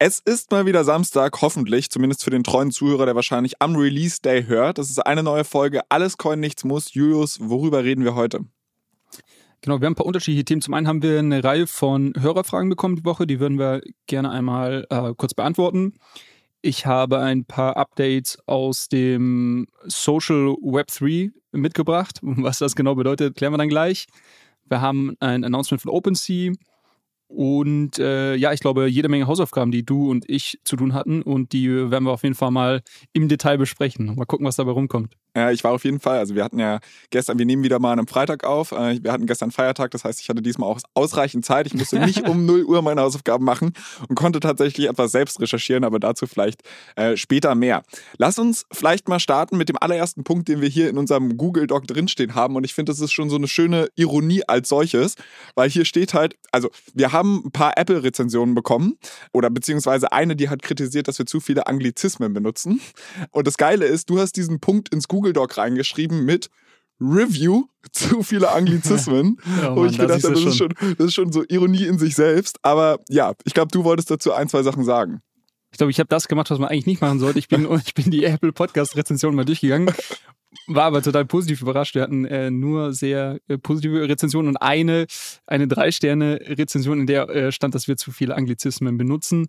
Es ist mal wieder Samstag, hoffentlich, zumindest für den treuen Zuhörer, der wahrscheinlich am Release Day hört. Das ist eine neue Folge Alles Coin, nichts muss. Julius, worüber reden wir heute? Genau, wir haben ein paar unterschiedliche Themen. Zum einen haben wir eine Reihe von Hörerfragen bekommen die Woche, die würden wir gerne einmal äh, kurz beantworten. Ich habe ein paar Updates aus dem Social Web 3 mitgebracht. Was das genau bedeutet, klären wir dann gleich. Wir haben ein Announcement von OpenSea. Und äh, ja, ich glaube, jede Menge Hausaufgaben, die du und ich zu tun hatten. Und die werden wir auf jeden Fall mal im Detail besprechen. Mal gucken, was dabei rumkommt. Ja, ich war auf jeden Fall. Also wir hatten ja gestern, wir nehmen wieder mal an einem Freitag auf. Äh, wir hatten gestern Feiertag, das heißt, ich hatte diesmal auch ausreichend Zeit. Ich musste nicht um 0 Uhr meine Hausaufgaben machen und konnte tatsächlich etwas selbst recherchieren, aber dazu vielleicht äh, später mehr. Lass uns vielleicht mal starten mit dem allerersten Punkt, den wir hier in unserem Google Doc drinstehen haben. Und ich finde, das ist schon so eine schöne Ironie als solches, weil hier steht halt, also wir haben haben ein paar Apple-Rezensionen bekommen oder beziehungsweise eine, die hat kritisiert, dass wir zu viele Anglizismen benutzen. Und das Geile ist, du hast diesen Punkt ins Google Doc reingeschrieben mit Review, zu viele Anglizismen. ja, Mann, ich gedacht habe, das, ist schon, das ist schon so Ironie in sich selbst. Aber ja, ich glaube, du wolltest dazu ein, zwei Sachen sagen. Ich glaube, ich habe das gemacht, was man eigentlich nicht machen sollte. Ich bin, ich bin die Apple Podcast Rezension mal durchgegangen war aber total positiv überrascht. Wir hatten äh, nur sehr äh, positive Rezensionen und eine, eine Drei-Sterne-Rezension, in der äh, stand, dass wir zu viele Anglizismen benutzen.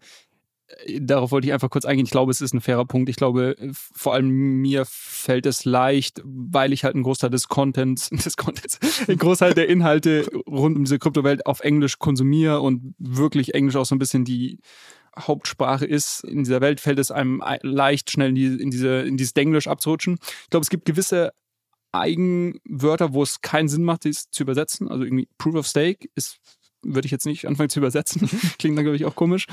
Äh, darauf wollte ich einfach kurz eingehen. Ich glaube, es ist ein fairer Punkt. Ich glaube, äh, vor allem mir fällt es leicht, weil ich halt einen Großteil des Contents, des Contents, einen Großteil der Inhalte rund um diese Kryptowelt auf Englisch konsumiere und wirklich Englisch auch so ein bisschen die Hauptsprache ist in dieser Welt, fällt es einem leicht schnell in, die, in, diese, in dieses Denglisch abzurutschen. Ich glaube, es gibt gewisse Eigenwörter, wo es keinen Sinn macht, dies zu übersetzen. Also irgendwie Proof of Stake ist, würde ich jetzt nicht anfangen zu übersetzen. Klingt dann, glaube ich, auch komisch.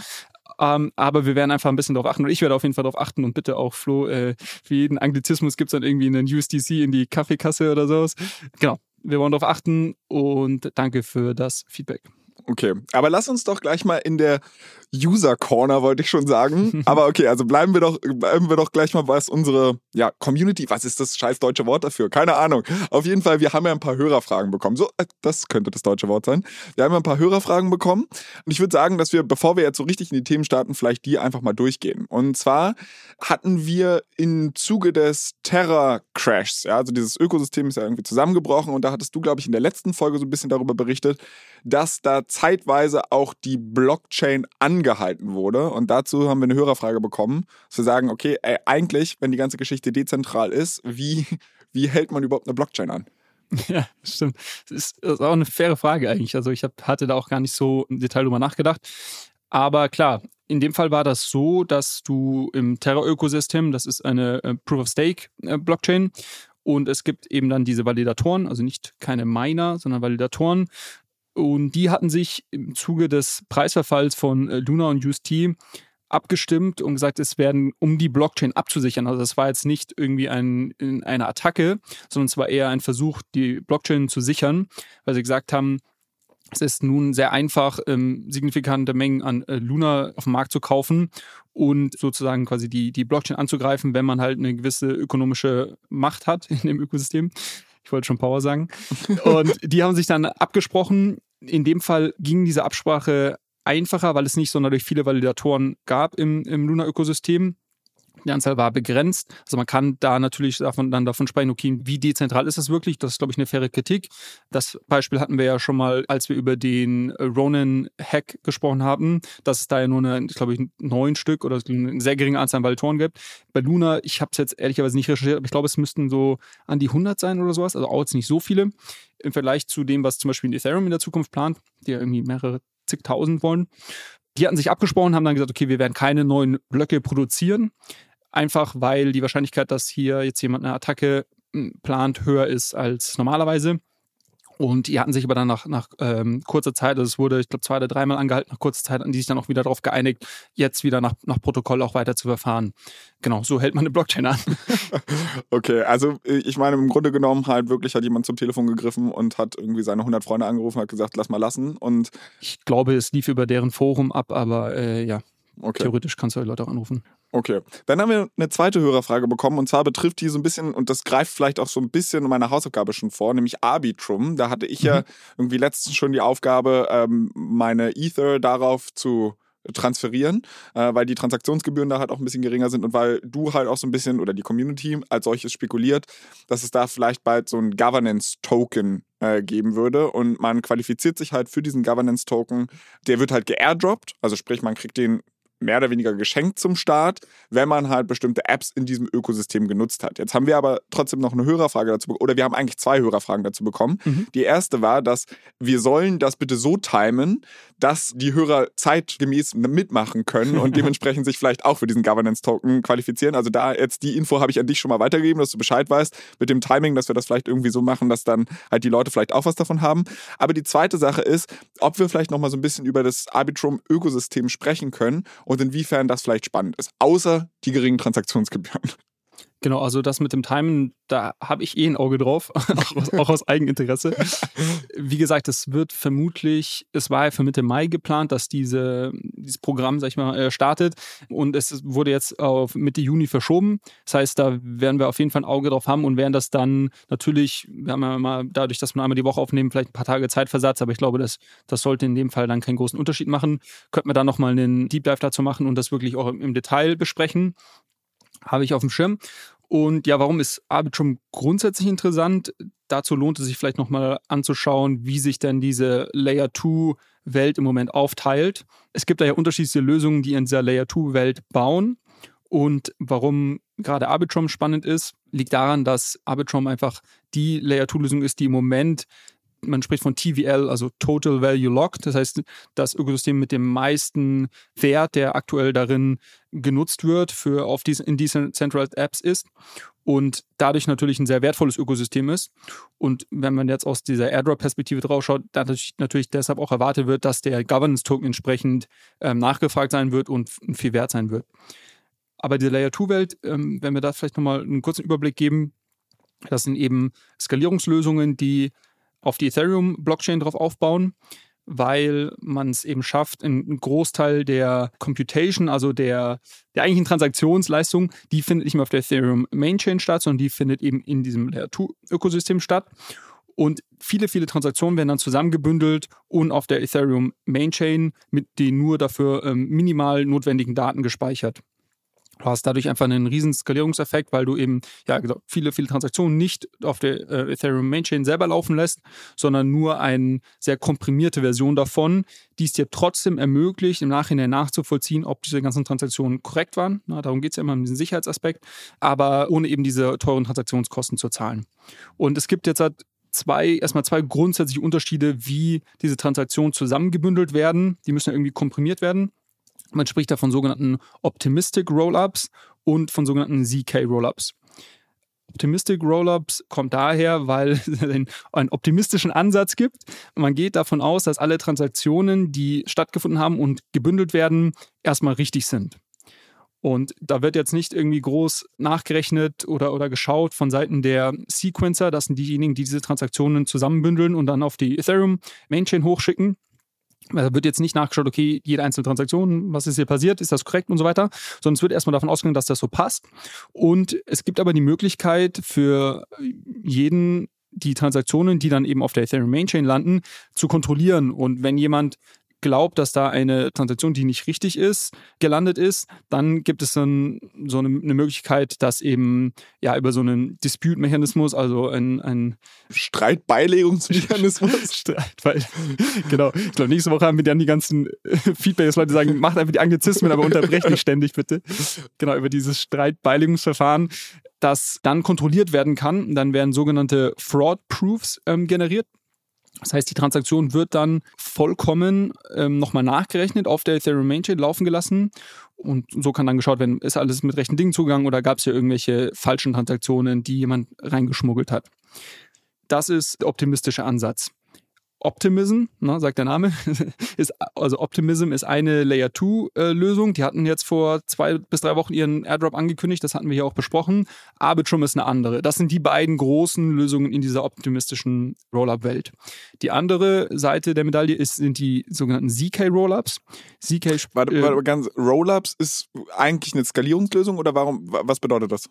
Ähm, aber wir werden einfach ein bisschen darauf achten und ich werde auf jeden Fall darauf achten und bitte auch Flo, äh, für jeden Anglizismus gibt es dann irgendwie einen USDC in die Kaffeekasse oder sowas. Genau, wir wollen darauf achten und danke für das Feedback. Okay, aber lass uns doch gleich mal in der User Corner, wollte ich schon sagen. Aber okay, also bleiben wir doch, bleiben wir doch gleich mal, was unsere ja, Community, was ist das scheiß deutsche Wort dafür? Keine Ahnung. Auf jeden Fall, wir haben ja ein paar Hörerfragen bekommen. So, äh, das könnte das deutsche Wort sein. Wir haben ja ein paar Hörerfragen bekommen. Und ich würde sagen, dass wir, bevor wir jetzt so richtig in die Themen starten, vielleicht die einfach mal durchgehen. Und zwar hatten wir im Zuge des Terror-Crashs, ja, also dieses Ökosystem ist ja irgendwie zusammengebrochen und da hattest du, glaube ich, in der letzten Folge so ein bisschen darüber berichtet, dass da zeitweise auch die Blockchain angehalten wurde. Und dazu haben wir eine Hörerfrage bekommen, wir sagen, okay, ey, eigentlich, wenn die ganze Geschichte dezentral ist, wie, wie hält man überhaupt eine Blockchain an? Ja, stimmt. Das ist, das ist auch eine faire Frage eigentlich. Also ich hab, hatte da auch gar nicht so im Detail drüber nachgedacht. Aber klar, in dem Fall war das so, dass du im Terra-Ökosystem, das ist eine äh, Proof-of-Stake-Blockchain, äh, und es gibt eben dann diese Validatoren, also nicht keine Miner, sondern Validatoren, und die hatten sich im Zuge des Preisverfalls von äh, Luna und UST abgestimmt und gesagt, es werden, um die Blockchain abzusichern. Also das war jetzt nicht irgendwie ein, eine Attacke, sondern es war eher ein Versuch, die Blockchain zu sichern, weil sie gesagt haben, es ist nun sehr einfach, ähm, signifikante Mengen an äh, Luna auf dem Markt zu kaufen und sozusagen quasi die, die Blockchain anzugreifen, wenn man halt eine gewisse ökonomische Macht hat in dem Ökosystem. Ich wollte schon Power sagen. Und die haben sich dann abgesprochen. In dem Fall ging diese Absprache einfacher, weil es nicht sonderlich viele Validatoren gab im, im Luna-Ökosystem. Die Anzahl war begrenzt. Also man kann da natürlich davon, dann davon sprechen, okay, wie dezentral ist das wirklich? Das ist, glaube ich, eine faire Kritik. Das Beispiel hatten wir ja schon mal, als wir über den Ronin-Hack gesprochen haben, dass es da ja nur eine, glaube ich, neun Stück oder eine sehr geringe Anzahl an Validatoren gibt. Bei Luna, ich habe es jetzt ehrlicherweise nicht recherchiert, aber ich glaube, es müssten so an die 100 sein oder sowas. Also auch jetzt nicht so viele. Im Vergleich zu dem, was zum Beispiel Ethereum in der Zukunft plant, die ja irgendwie mehrere zigtausend wollen. Die hatten sich abgesprochen, haben dann gesagt, okay, wir werden keine neuen Blöcke produzieren. Einfach weil die Wahrscheinlichkeit, dass hier jetzt jemand eine Attacke hm, plant, höher ist als normalerweise. Und die hatten sich aber dann nach, nach ähm, kurzer Zeit, also es wurde, ich glaube, zwei oder dreimal angehalten, nach kurzer Zeit, an die sich dann auch wieder darauf geeinigt, jetzt wieder nach, nach Protokoll auch weiter zu verfahren. Genau, so hält man eine Blockchain an. okay, also äh, ich meine, im Grunde genommen halt wirklich hat jemand zum Telefon gegriffen und hat irgendwie seine 100 Freunde angerufen, hat gesagt, lass mal lassen. Und ich glaube, es lief über deren Forum ab, aber äh, ja, okay. theoretisch kannst du die Leute auch anrufen. Okay. Dann haben wir eine zweite Hörerfrage bekommen und zwar betrifft die so ein bisschen, und das greift vielleicht auch so ein bisschen meine Hausaufgabe schon vor, nämlich Arbitrum. Da hatte ich mhm. ja irgendwie letztens schon die Aufgabe, ähm, meine Ether darauf zu transferieren, äh, weil die Transaktionsgebühren da halt auch ein bisschen geringer sind und weil du halt auch so ein bisschen oder die Community als solches spekuliert, dass es da vielleicht bald so ein Governance-Token äh, geben würde und man qualifiziert sich halt für diesen Governance-Token. Der wird halt geairdroppt, also sprich, man kriegt den mehr oder weniger geschenkt zum Start, wenn man halt bestimmte Apps in diesem Ökosystem genutzt hat. Jetzt haben wir aber trotzdem noch eine Hörerfrage dazu bekommen, oder wir haben eigentlich zwei Hörerfragen dazu bekommen. Mhm. Die erste war, dass wir sollen das bitte so timen, dass die Hörer zeitgemäß mitmachen können und dementsprechend sich vielleicht auch für diesen Governance-Token qualifizieren. Also da jetzt die Info habe ich an dich schon mal weitergegeben, dass du Bescheid weißt mit dem Timing, dass wir das vielleicht irgendwie so machen, dass dann halt die Leute vielleicht auch was davon haben. Aber die zweite Sache ist, ob wir vielleicht noch mal so ein bisschen über das Arbitrum-Ökosystem sprechen können und inwiefern das vielleicht spannend ist, außer die geringen Transaktionsgebühren. Genau, also das mit dem Timen, da habe ich eh ein Auge drauf, auch, aus, auch aus Eigeninteresse. Wie gesagt, es wird vermutlich, es war ja für Mitte Mai geplant, dass diese, dieses Programm, sag ich mal, äh, startet und es wurde jetzt auf Mitte Juni verschoben. Das heißt, da werden wir auf jeden Fall ein Auge drauf haben und werden das dann natürlich, wir haben ja mal dadurch, dass wir einmal die Woche aufnehmen, vielleicht ein paar Tage Zeitversatz, aber ich glaube, das, das sollte in dem Fall dann keinen großen Unterschied machen. Könnten wir da nochmal einen Deep Dive dazu machen und das wirklich auch im Detail besprechen habe ich auf dem Schirm. Und ja, warum ist Arbitrum grundsätzlich interessant? Dazu lohnt es sich vielleicht nochmal anzuschauen, wie sich denn diese Layer 2 Welt im Moment aufteilt. Es gibt da ja unterschiedliche Lösungen, die in dieser Layer 2 Welt bauen. Und warum gerade Arbitrum spannend ist, liegt daran, dass Arbitrum einfach die Layer 2 Lösung ist, die im Moment man spricht von TVL, also Total Value Locked. Das heißt, das Ökosystem mit dem meisten Wert, der aktuell darin genutzt wird, für auf diesen, in diesen Centralized Apps ist und dadurch natürlich ein sehr wertvolles Ökosystem ist. Und wenn man jetzt aus dieser Airdrop-Perspektive drauf schaut, dadurch natürlich deshalb auch erwartet wird, dass der Governance-Token entsprechend ähm, nachgefragt sein wird und viel wert sein wird. Aber die Layer-2-Welt, ähm, wenn wir da vielleicht nochmal einen kurzen Überblick geben, das sind eben Skalierungslösungen, die auf die Ethereum-Blockchain drauf aufbauen, weil man es eben schafft, einen Großteil der Computation, also der, der eigentlichen Transaktionsleistung, die findet nicht mehr auf der Ethereum Mainchain statt, sondern die findet eben in diesem Layer 2-Ökosystem statt. Und viele, viele Transaktionen werden dann zusammengebündelt und auf der Ethereum Mainchain mit den nur dafür ähm, minimal notwendigen Daten gespeichert. Du hast dadurch einfach einen riesen Skalierungseffekt, weil du eben ja viele, viele Transaktionen nicht auf der äh, Ethereum Mainchain selber laufen lässt, sondern nur eine sehr komprimierte Version davon, die es dir trotzdem ermöglicht, im Nachhinein nachzuvollziehen, ob diese ganzen Transaktionen korrekt waren. Na, darum geht es ja immer um diesen Sicherheitsaspekt, aber ohne eben diese teuren Transaktionskosten zu zahlen. Und es gibt jetzt halt zwei, erstmal zwei grundsätzliche Unterschiede, wie diese Transaktionen zusammengebündelt werden. Die müssen ja irgendwie komprimiert werden. Man spricht da von sogenannten Optimistic Rollups und von sogenannten ZK Rollups. Optimistic Rollups kommt daher, weil es einen optimistischen Ansatz gibt. Man geht davon aus, dass alle Transaktionen, die stattgefunden haben und gebündelt werden, erstmal richtig sind. Und da wird jetzt nicht irgendwie groß nachgerechnet oder, oder geschaut von Seiten der Sequencer. Das sind diejenigen, die diese Transaktionen zusammenbündeln und dann auf die Ethereum Mainchain hochschicken. Da wird jetzt nicht nachgeschaut, okay, jede einzelne Transaktion, was ist hier passiert, ist das korrekt und so weiter, sondern es wird erstmal davon ausgegangen, dass das so passt. Und es gibt aber die Möglichkeit für jeden die Transaktionen, die dann eben auf der Ethereum Mainchain landen, zu kontrollieren. Und wenn jemand glaubt, dass da eine Transaktion, die nicht richtig ist, gelandet ist, dann gibt es dann so eine, eine Möglichkeit, dass eben ja über so einen Dispute-Mechanismus, also ein, ein Streitbeilegungsmechanismus. Streitbeil genau. Ich glaube, nächste Woche haben wir dann die ganzen Feedbacks, Leute sagen, macht einfach die Anglizismen, aber unterbrecht nicht ständig, bitte. Genau, über dieses Streitbeilegungsverfahren das dann kontrolliert werden kann. Dann werden sogenannte Fraud Proofs ähm, generiert. Das heißt, die Transaktion wird dann vollkommen ähm, nochmal nachgerechnet, auf der Ethereum Mainchain laufen gelassen. Und so kann dann geschaut werden, ist alles mit rechten Dingen zugegangen oder gab es hier irgendwelche falschen Transaktionen, die jemand reingeschmuggelt hat. Das ist der optimistische Ansatz. Optimism, ne, sagt der Name, ist, also Optimism ist eine Layer 2 äh. Die hatten jetzt vor zwei bis drei Wochen ihren Airdrop angekündigt, das hatten wir hier auch besprochen. Arbitrum ist eine andere. Das sind die beiden großen Lösungen in dieser optimistischen Rollup-Welt. Die andere Seite der Medaille ist, sind die sogenannten ZK Rollups. ZK warte, äh, warte, ganz, Rollups ist eigentlich eine Skalierungslösung oder warum, was bedeutet das?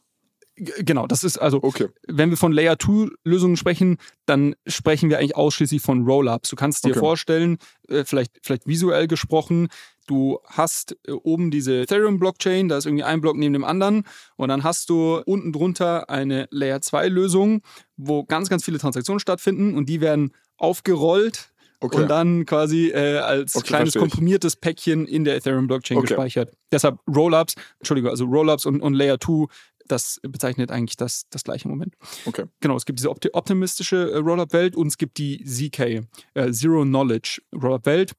Genau, das ist also, okay. wenn wir von Layer 2 Lösungen sprechen, dann sprechen wir eigentlich ausschließlich von Rollups. Du kannst dir okay. vorstellen, äh, vielleicht, vielleicht visuell gesprochen, du hast äh, oben diese Ethereum Blockchain, da ist irgendwie ein Block neben dem anderen und dann hast du unten drunter eine Layer 2 Lösung, wo ganz, ganz viele Transaktionen stattfinden und die werden aufgerollt Okay. und dann quasi äh, als okay, kleines komprimiertes Päckchen in der Ethereum Blockchain okay. gespeichert. Deshalb Rollups, Entschuldigung, also Rollups und, und Layer 2 das bezeichnet eigentlich das, das gleiche Moment. Okay. Genau, es gibt diese optimistische äh, Rollup-Welt und es gibt die ZK, äh, Zero Knowledge Rollup-Welt.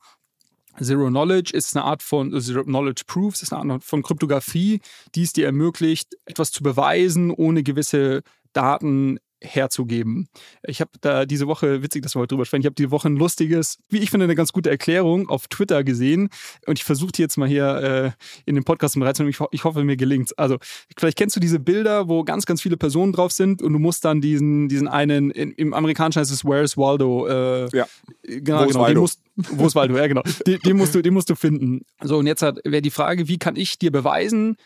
Zero Knowledge ist eine Art von äh, Zero Knowledge Proofs, ist eine Art von Kryptographie, die es dir ermöglicht, etwas zu beweisen, ohne gewisse Daten herzugeben. Ich habe da diese Woche, witzig, dass wir heute drüber sprechen, ich habe diese Woche ein lustiges, wie ich finde, eine ganz gute Erklärung auf Twitter gesehen und ich versuche die jetzt mal hier äh, in den Podcast mit reinzunehmen. Ich, ich hoffe, mir gelingt Also vielleicht kennst du diese Bilder, wo ganz, ganz viele Personen drauf sind und du musst dann diesen, diesen einen, in, im Amerikanischen heißt es Where's Waldo? Äh, ja. Genau, wo genau. Den musst, wo ist Waldo? Ja, genau. Den, den, musst du, den musst du finden. So, und jetzt wäre die Frage, wie kann ich dir beweisen,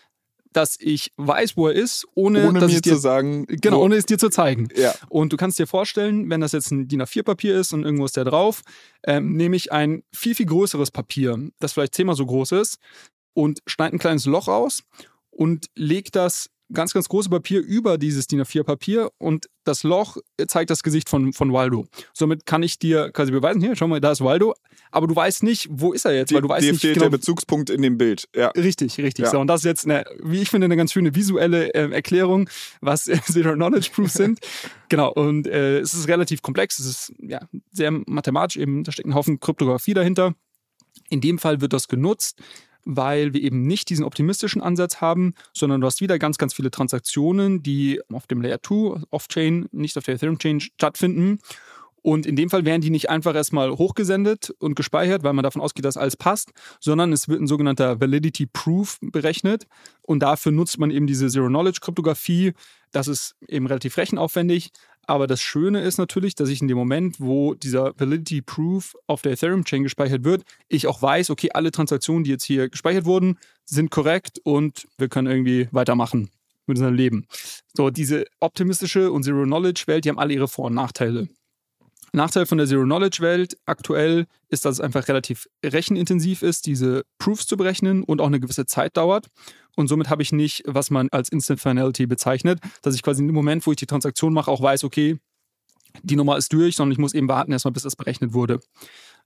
dass ich weiß, wo er ist, ohne, ohne dass mir dir, zu sagen, genau, wo. ohne es dir zu zeigen. Ja. Und du kannst dir vorstellen, wenn das jetzt ein DIN A4-Papier ist und irgendwo ist der drauf, ähm, nehme ich ein viel, viel größeres Papier, das vielleicht zehnmal so groß ist, und schneide ein kleines Loch aus und lege das ganz, ganz große Papier über dieses DIN A4-Papier und das Loch zeigt das Gesicht von, von Waldo. Somit kann ich dir quasi beweisen, hier, schau mal, da ist Waldo, aber du weißt nicht, wo ist er jetzt, weil du weißt dir nicht fehlt genau, der Bezugspunkt in dem Bild. Ja. Richtig, richtig. Ja. So, und das ist jetzt, eine, wie ich finde, eine ganz schöne visuelle äh, Erklärung, was äh, Zero Knowledge Proofs sind. genau, und äh, es ist relativ komplex, es ist ja sehr mathematisch, eben, da steckt ein Haufen Kryptographie dahinter. In dem Fall wird das genutzt, weil wir eben nicht diesen optimistischen Ansatz haben, sondern du hast wieder ganz, ganz viele Transaktionen, die auf dem Layer 2, Off-Chain, nicht auf der Ethereum-Chain stattfinden. Und in dem Fall werden die nicht einfach erstmal hochgesendet und gespeichert, weil man davon ausgeht, dass alles passt, sondern es wird ein sogenannter Validity Proof berechnet. Und dafür nutzt man eben diese Zero-Knowledge-Kryptographie. Das ist eben relativ rechenaufwendig, aber das Schöne ist natürlich, dass ich in dem Moment, wo dieser Validity Proof auf der Ethereum Chain gespeichert wird, ich auch weiß, okay, alle Transaktionen, die jetzt hier gespeichert wurden, sind korrekt und wir können irgendwie weitermachen mit unserem Leben. So, diese optimistische und Zero Knowledge Welt, die haben alle ihre Vor- und Nachteile. Nachteil von der Zero-Knowledge-Welt aktuell ist, dass es einfach relativ rechenintensiv ist, diese Proofs zu berechnen und auch eine gewisse Zeit dauert. Und somit habe ich nicht, was man als Instant Finality bezeichnet, dass ich quasi im Moment, wo ich die Transaktion mache, auch weiß, okay, die Nummer ist durch, sondern ich muss eben warten erstmal, bis das berechnet wurde.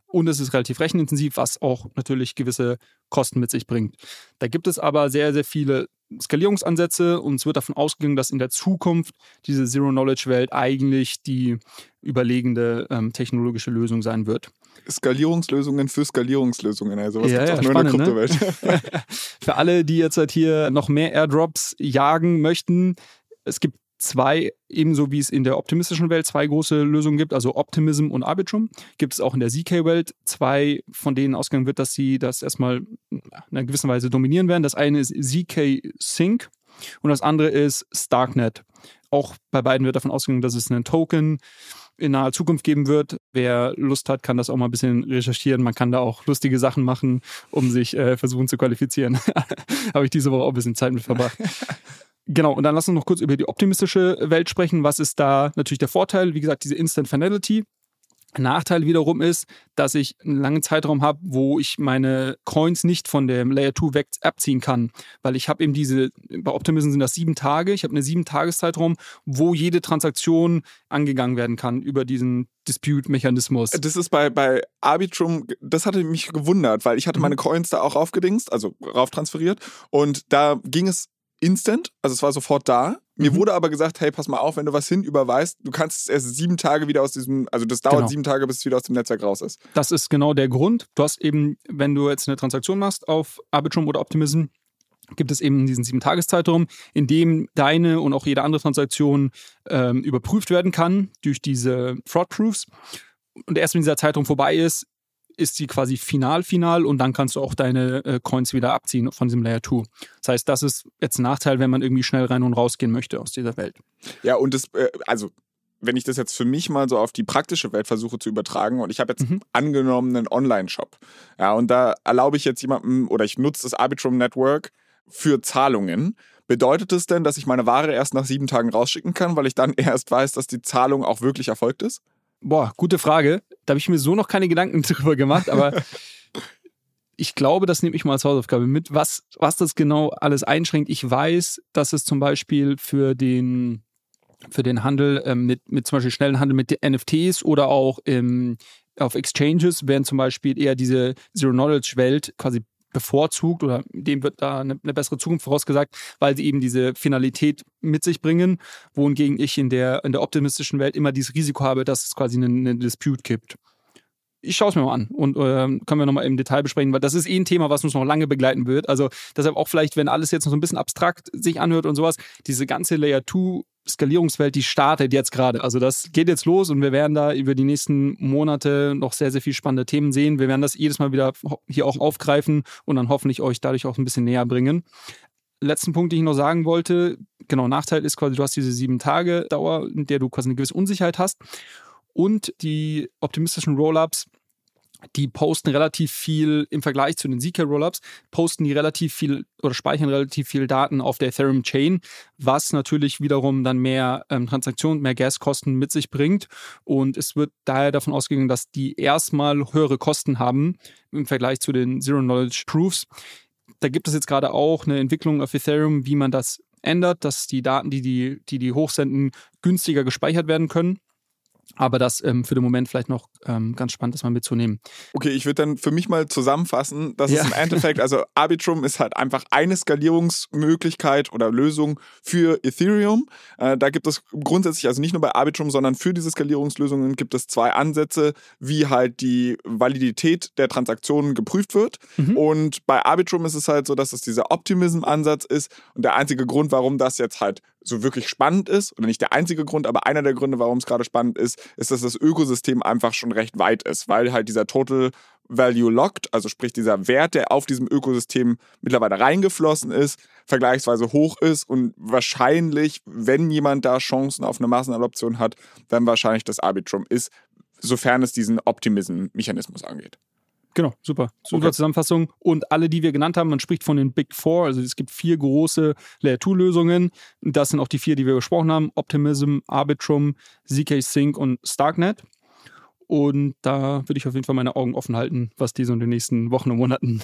Und es ist relativ rechenintensiv, was auch natürlich gewisse Kosten mit sich bringt. Da gibt es aber sehr, sehr viele Skalierungsansätze und es wird davon ausgegangen, dass in der Zukunft diese Zero-Knowledge-Welt eigentlich die überlegende ähm, technologische Lösung sein wird. Skalierungslösungen für Skalierungslösungen, also was ja, gibt ja, auch nur in der ne? Kryptowelt. Ne? für alle, die jetzt halt hier noch mehr Airdrops jagen möchten, es gibt zwei, ebenso wie es in der optimistischen Welt zwei große Lösungen gibt, also Optimism und Arbitrum, gibt es auch in der ZK-Welt zwei, von denen ausgegangen wird, dass sie das erstmal in einer gewissen Weise dominieren werden. Das eine ist ZK Sync und das andere ist Starknet. Auch bei beiden wird davon ausgegangen, dass es einen Token in naher Zukunft geben wird. Wer Lust hat, kann das auch mal ein bisschen recherchieren. Man kann da auch lustige Sachen machen, um sich äh, versuchen zu qualifizieren. Habe ich diese Woche auch ein bisschen Zeit mit verbracht. Genau, und dann lass uns noch kurz über die optimistische Welt sprechen. Was ist da natürlich der Vorteil? Wie gesagt, diese Instant Finality. Nachteil wiederum ist, dass ich einen langen Zeitraum habe, wo ich meine Coins nicht von dem Layer 2 weg abziehen kann. Weil ich habe eben diese, bei Optimism sind das sieben Tage, ich habe eine sieben Tageszeitraum, wo jede Transaktion angegangen werden kann über diesen Dispute-Mechanismus. Das ist bei, bei Arbitrum, das hatte mich gewundert, weil ich hatte mhm. meine Coins da auch aufgedingst, also rauf transferiert und da ging es instant, also es war sofort da. Mir mhm. wurde aber gesagt, hey, pass mal auf, wenn du was hinüberweist, du kannst es erst sieben Tage wieder aus diesem, also das dauert genau. sieben Tage, bis es wieder aus dem Netzwerk raus ist. Das ist genau der Grund. Du hast eben, wenn du jetzt eine Transaktion machst auf Arbitrum oder Optimism, gibt es eben diesen sieben Tageszeitraum, in dem deine und auch jede andere Transaktion ähm, überprüft werden kann durch diese Fraud Proofs. Und erst wenn dieser Zeitraum vorbei ist, ist sie quasi final, final und dann kannst du auch deine äh, Coins wieder abziehen von diesem Layer 2. Das heißt, das ist jetzt ein Nachteil, wenn man irgendwie schnell rein und rausgehen möchte aus dieser Welt. Ja, und das, äh, also wenn ich das jetzt für mich mal so auf die praktische Welt versuche zu übertragen und ich habe jetzt mhm. angenommen einen Online-Shop, ja, und da erlaube ich jetzt jemandem oder ich nutze das Arbitrum Network für Zahlungen. Bedeutet es denn, dass ich meine Ware erst nach sieben Tagen rausschicken kann, weil ich dann erst weiß, dass die Zahlung auch wirklich erfolgt ist? Boah, gute Frage. Da habe ich mir so noch keine Gedanken drüber gemacht, aber ich glaube, das nehme ich mal als Hausaufgabe mit, was, was das genau alles einschränkt. Ich weiß, dass es zum Beispiel für den, für den Handel ähm, mit, mit zum Beispiel schnellen Handel mit NFTs oder auch im, auf Exchanges werden zum Beispiel eher diese Zero-Knowledge-Welt quasi bevorzugt oder dem wird da eine, eine, bessere Zukunft vorausgesagt, weil sie eben diese Finalität mit sich bringen, wohingegen ich in der, in der optimistischen Welt immer dieses Risiko habe, dass es quasi eine, eine Dispute gibt. Ich schaue es mir mal an und äh, können wir nochmal im Detail besprechen, weil das ist eh ein Thema, was uns noch lange begleiten wird. Also deshalb auch vielleicht, wenn alles jetzt noch so ein bisschen abstrakt sich anhört und sowas, diese ganze Layer 2 Skalierungswelt, die startet jetzt gerade. Also das geht jetzt los und wir werden da über die nächsten Monate noch sehr, sehr viel spannende Themen sehen. Wir werden das jedes Mal wieder hier auch aufgreifen und dann hoffentlich euch dadurch auch ein bisschen näher bringen. Letzten Punkt, den ich noch sagen wollte, genau, Nachteil ist quasi, du hast diese sieben Tage Dauer, in der du quasi eine gewisse Unsicherheit hast. Und die optimistischen Rollups die posten relativ viel im Vergleich zu den ZK-Rollups, posten die relativ viel oder speichern relativ viel Daten auf der Ethereum-Chain, was natürlich wiederum dann mehr ähm, Transaktionen, mehr Gaskosten mit sich bringt. Und es wird daher davon ausgegangen, dass die erstmal höhere Kosten haben im Vergleich zu den Zero-Knowledge-Proofs. Da gibt es jetzt gerade auch eine Entwicklung auf Ethereum, wie man das ändert, dass die Daten, die die, die, die hochsenden, günstiger gespeichert werden können. Aber das ähm, für den Moment vielleicht noch ähm, ganz spannend ist, mal mitzunehmen. Okay, ich würde dann für mich mal zusammenfassen, dass ja. es im Endeffekt, also Arbitrum ist halt einfach eine Skalierungsmöglichkeit oder Lösung für Ethereum. Äh, da gibt es grundsätzlich, also nicht nur bei Arbitrum, sondern für diese Skalierungslösungen gibt es zwei Ansätze, wie halt die Validität der Transaktionen geprüft wird. Mhm. Und bei Arbitrum ist es halt so, dass es dieser Optimism-Ansatz ist. Und der einzige Grund, warum das jetzt halt so wirklich spannend ist, oder nicht der einzige Grund, aber einer der Gründe, warum es gerade spannend ist, ist, dass das Ökosystem einfach schon recht weit ist, weil halt dieser Total Value Locked, also sprich dieser Wert, der auf diesem Ökosystem mittlerweile reingeflossen ist, vergleichsweise hoch ist und wahrscheinlich, wenn jemand da Chancen auf eine Massenadoption hat, dann wahrscheinlich das Arbitrum ist, sofern es diesen Optimism-Mechanismus angeht. Genau, super. Super okay. Zusammenfassung. Und alle, die wir genannt haben, man spricht von den Big Four. Also es gibt vier große Layer-2-Lösungen. Das sind auch die vier, die wir besprochen haben. Optimism, Arbitrum, ZK Sync und Starknet. Und da würde ich auf jeden Fall meine Augen offen halten, was die so in den nächsten Wochen und Monaten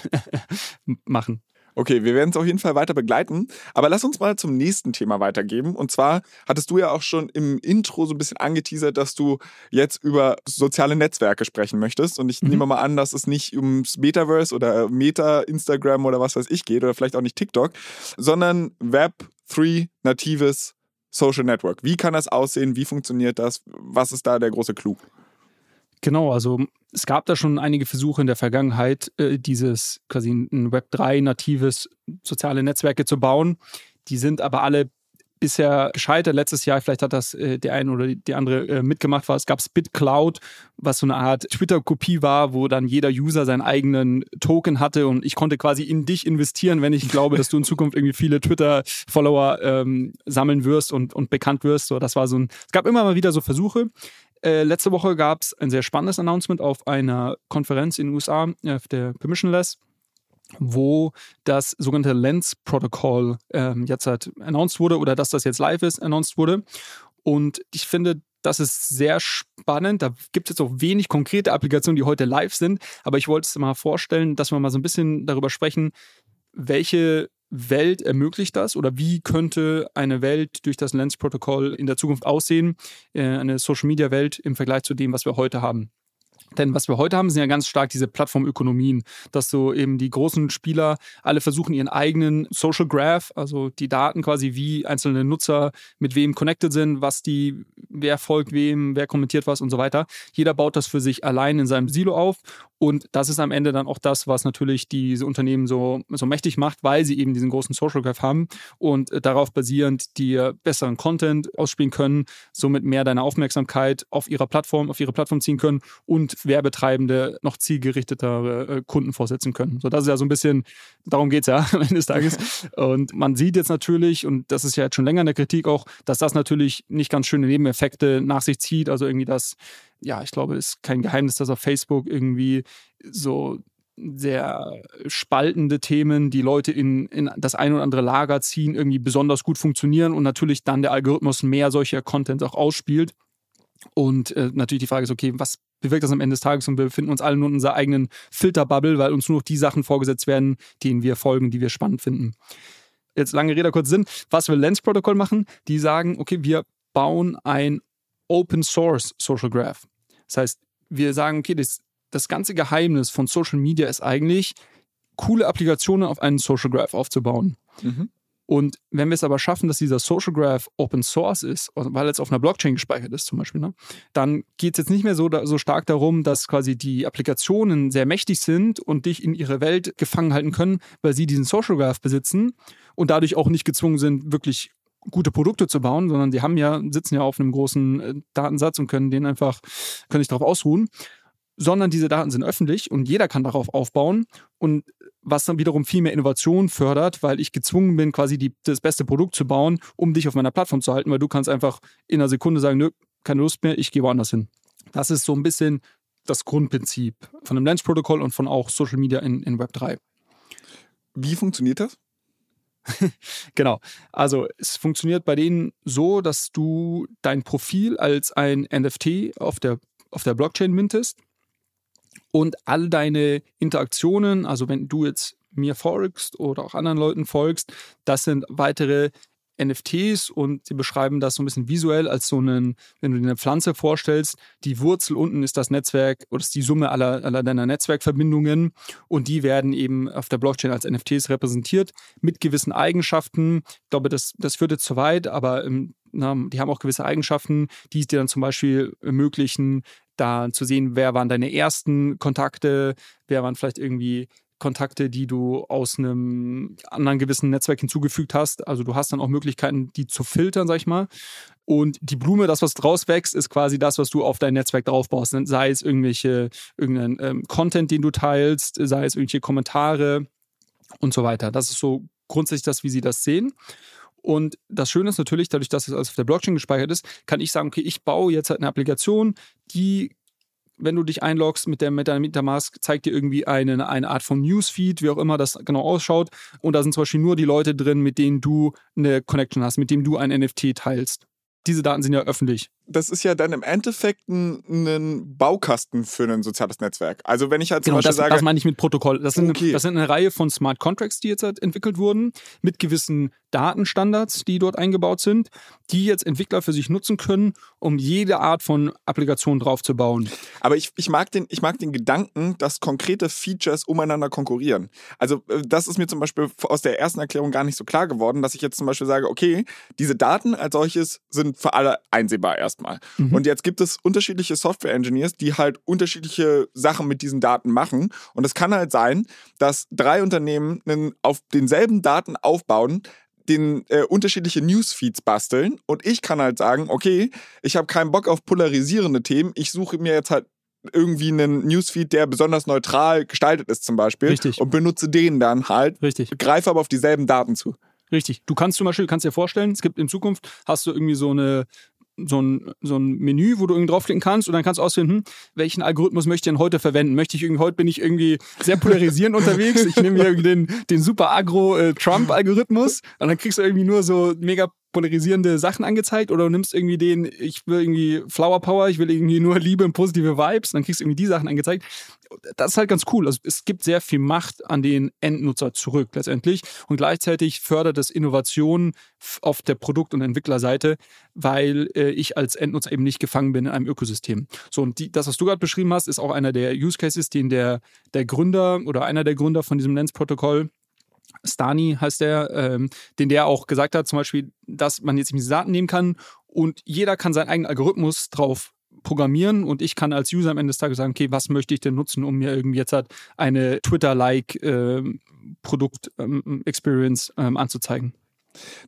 machen. Okay, wir werden es auf jeden Fall weiter begleiten. Aber lass uns mal zum nächsten Thema weitergeben. Und zwar hattest du ja auch schon im Intro so ein bisschen angeteasert, dass du jetzt über soziale Netzwerke sprechen möchtest. Und ich mhm. nehme mal an, dass es nicht ums Metaverse oder Meta, Instagram oder was weiß ich geht oder vielleicht auch nicht TikTok, sondern Web3 natives Social Network. Wie kann das aussehen? Wie funktioniert das? Was ist da der große Clou? Genau, also es gab da schon einige Versuche in der Vergangenheit, äh, dieses quasi ein Web3 natives soziale Netzwerke zu bauen. Die sind aber alle bisher gescheitert. Letztes Jahr, vielleicht hat das äh, der eine oder die andere äh, mitgemacht, war, es gab BitCloud, was so eine Art Twitter-Kopie war, wo dann jeder User seinen eigenen Token hatte und ich konnte quasi in dich investieren, wenn ich glaube, dass du in Zukunft irgendwie viele Twitter-Follower ähm, sammeln wirst und, und bekannt wirst. So, das war so ein, es gab immer mal wieder so Versuche. Äh, letzte Woche gab es ein sehr spannendes Announcement auf einer Konferenz in den USA, äh, auf der Permissionless, wo das sogenannte Lens-Protokoll ähm, jetzt halt announced wurde oder dass das jetzt live ist, announced wurde. Und ich finde, das ist sehr spannend. Da gibt es jetzt auch wenig konkrete Applikationen, die heute live sind. Aber ich wollte es mal vorstellen, dass wir mal so ein bisschen darüber sprechen, welche Welt ermöglicht das oder wie könnte eine Welt durch das Lens-Protokoll in der Zukunft aussehen, äh, eine Social-Media-Welt im Vergleich zu dem, was wir heute haben. Denn was wir heute haben, sind ja ganz stark diese Plattformökonomien, dass so eben die großen Spieler alle versuchen, ihren eigenen Social Graph, also die Daten quasi, wie einzelne Nutzer mit wem connected sind, was die, wer folgt wem, wer kommentiert was und so weiter. Jeder baut das für sich allein in seinem Silo auf Und das ist am Ende dann auch das, was natürlich diese Unternehmen so, so mächtig macht, weil sie eben diesen großen Social Graph haben und äh, darauf basierend dir besseren Content ausspielen können, somit mehr deine Aufmerksamkeit auf ihrer Plattform, auf ihre Plattform ziehen können und Werbetreibende noch zielgerichtetere äh, Kunden vorsetzen können. So, das ist ja so ein bisschen, darum geht es ja am Ende des Tages. Und man sieht jetzt natürlich, und das ist ja jetzt schon länger in der Kritik auch, dass das natürlich nicht ganz schöne Nebeneffekte nach sich zieht. Also irgendwie das ja, ich glaube, es ist kein Geheimnis, dass auf Facebook irgendwie so sehr spaltende Themen, die Leute in, in das ein oder andere Lager ziehen, irgendwie besonders gut funktionieren und natürlich dann der Algorithmus mehr solcher Content auch ausspielt. Und äh, natürlich die Frage ist, okay, was bewirkt das am Ende des Tages und wir befinden uns alle nur in unserer eigenen Filterbubble, weil uns nur noch die Sachen vorgesetzt werden, denen wir folgen, die wir spannend finden. Jetzt lange Rede, kurz Sinn. Was will Lens Protocol machen? Die sagen, okay, wir bauen ein Open Source Social Graph. Das heißt, wir sagen, okay, das, das ganze Geheimnis von Social Media ist eigentlich, coole Applikationen auf einen Social Graph aufzubauen. Mhm. Und wenn wir es aber schaffen, dass dieser Social Graph Open Source ist, weil es auf einer Blockchain gespeichert ist zum Beispiel, ne, dann geht es jetzt nicht mehr so, so stark darum, dass quasi die Applikationen sehr mächtig sind und dich in ihre Welt gefangen halten können, weil sie diesen Social Graph besitzen und dadurch auch nicht gezwungen sind, wirklich gute Produkte zu bauen, sondern die haben ja, sitzen ja auf einem großen äh, Datensatz und können den einfach, können sich darauf ausruhen. Sondern diese Daten sind öffentlich und jeder kann darauf aufbauen und was dann wiederum viel mehr Innovation fördert, weil ich gezwungen bin, quasi die, das beste Produkt zu bauen, um dich auf meiner Plattform zu halten, weil du kannst einfach in einer Sekunde sagen, nö, keine Lust mehr, ich gehe woanders hin. Das ist so ein bisschen das Grundprinzip von dem Lens-Protokoll und von auch Social Media in, in Web 3. Wie funktioniert das? genau. Also es funktioniert bei denen so, dass du dein Profil als ein NFT auf der, auf der Blockchain mintest und all deine Interaktionen, also wenn du jetzt mir folgst oder auch anderen Leuten folgst, das sind weitere NFTs und sie beschreiben das so ein bisschen visuell als so einen, wenn du dir eine Pflanze vorstellst, die Wurzel unten ist das Netzwerk oder ist die Summe aller, aller deiner Netzwerkverbindungen und die werden eben auf der Blockchain als NFTs repräsentiert mit gewissen Eigenschaften. Ich glaube, das, das führt jetzt zu weit, aber ähm, na, die haben auch gewisse Eigenschaften, die es dir dann zum Beispiel ermöglichen, da zu sehen, wer waren deine ersten Kontakte, wer waren vielleicht irgendwie Kontakte, die du aus einem anderen gewissen Netzwerk hinzugefügt hast. Also du hast dann auch Möglichkeiten, die zu filtern, sag ich mal. Und die Blume, das, was draus wächst, ist quasi das, was du auf dein Netzwerk draufbaust. Sei es irgendwelche, irgendein ähm, Content, den du teilst, sei es irgendwelche Kommentare und so weiter. Das ist so grundsätzlich das, wie sie das sehen. Und das Schöne ist natürlich, dadurch, dass es auf der Blockchain gespeichert ist, kann ich sagen, okay, ich baue jetzt halt eine Applikation, die wenn du dich einloggst mit, der, mit deiner Metamask, zeigt dir irgendwie eine, eine Art von Newsfeed, wie auch immer das genau ausschaut. Und da sind zum Beispiel nur die Leute drin, mit denen du eine Connection hast, mit denen du ein NFT teilst. Diese Daten sind ja öffentlich das ist ja dann im Endeffekt ein, ein, Baukasten für ein soziales Netzwerk. Also wenn ich halt zum genau, Beispiel das, sage... das meine ich mit Protokoll. Das sind, okay. das sind eine Reihe von Smart Contracts, die jetzt halt entwickelt wurden, mit gewissen Datenstandards, die dort eingebaut sind, die jetzt Entwickler für sich nutzen können, um jede Art von Applikation draufzubauen. Aber ich, ich, mag den, ich mag den Gedanken, dass konkrete Features umeinander konkurrieren. Also äh, das ist mir zum Beispiel aus der ersten Erklärung gar nicht so klar geworden, dass ich jetzt zum Beispiel sage, okay, diese Daten als solches sind für alle einsehbar erstmal erstmal. Mhm. Und jetzt gibt es unterschiedliche Software-Engineers, die halt unterschiedliche Sachen mit diesen Daten machen. Und es kann halt sein, dass drei Unternehmen auf denselben Daten aufbauen, den äh, unterschiedliche Newsfeeds basteln und ich kann halt sagen, okay, ich habe keinen Bock auf polarisierende Themen, ich suche mir jetzt halt irgendwie einen Newsfeed, der besonders neutral gestaltet ist zum Beispiel Richtig. und benutze den dann halt, Richtig. greife aber auf dieselben Daten zu. Richtig. Du kannst zum Beispiel, kannst dir vorstellen, es gibt in Zukunft, hast du irgendwie so eine so ein, so ein Menü, wo du irgendwie draufklicken kannst und dann kannst du ausfinden, hm, welchen Algorithmus möchte ich denn heute verwenden? Möchte ich irgendwie, heute bin ich irgendwie sehr polarisierend unterwegs. Ich nehme hier den, den super Agro-Trump-Algorithmus äh, und dann kriegst du irgendwie nur so mega polarisierende Sachen angezeigt oder du nimmst irgendwie den, ich will irgendwie Flower Power, ich will irgendwie nur Liebe und positive Vibes, dann kriegst du irgendwie die Sachen angezeigt. Das ist halt ganz cool. Also es gibt sehr viel Macht an den Endnutzer zurück letztendlich und gleichzeitig fördert es Innovationen auf der Produkt- und Entwicklerseite, weil äh, ich als Endnutzer eben nicht gefangen bin in einem Ökosystem. So und die, das, was du gerade beschrieben hast, ist auch einer der Use Cases, den der, der Gründer oder einer der Gründer von diesem Lens-Protokoll Stani heißt der, ähm, den der auch gesagt hat, zum Beispiel, dass man jetzt diese Daten nehmen kann und jeder kann seinen eigenen Algorithmus drauf programmieren und ich kann als User am Ende des Tages sagen, okay, was möchte ich denn nutzen, um mir irgendwie jetzt halt eine Twitter-like äh, Produkt-Experience ähm, ähm, anzuzeigen.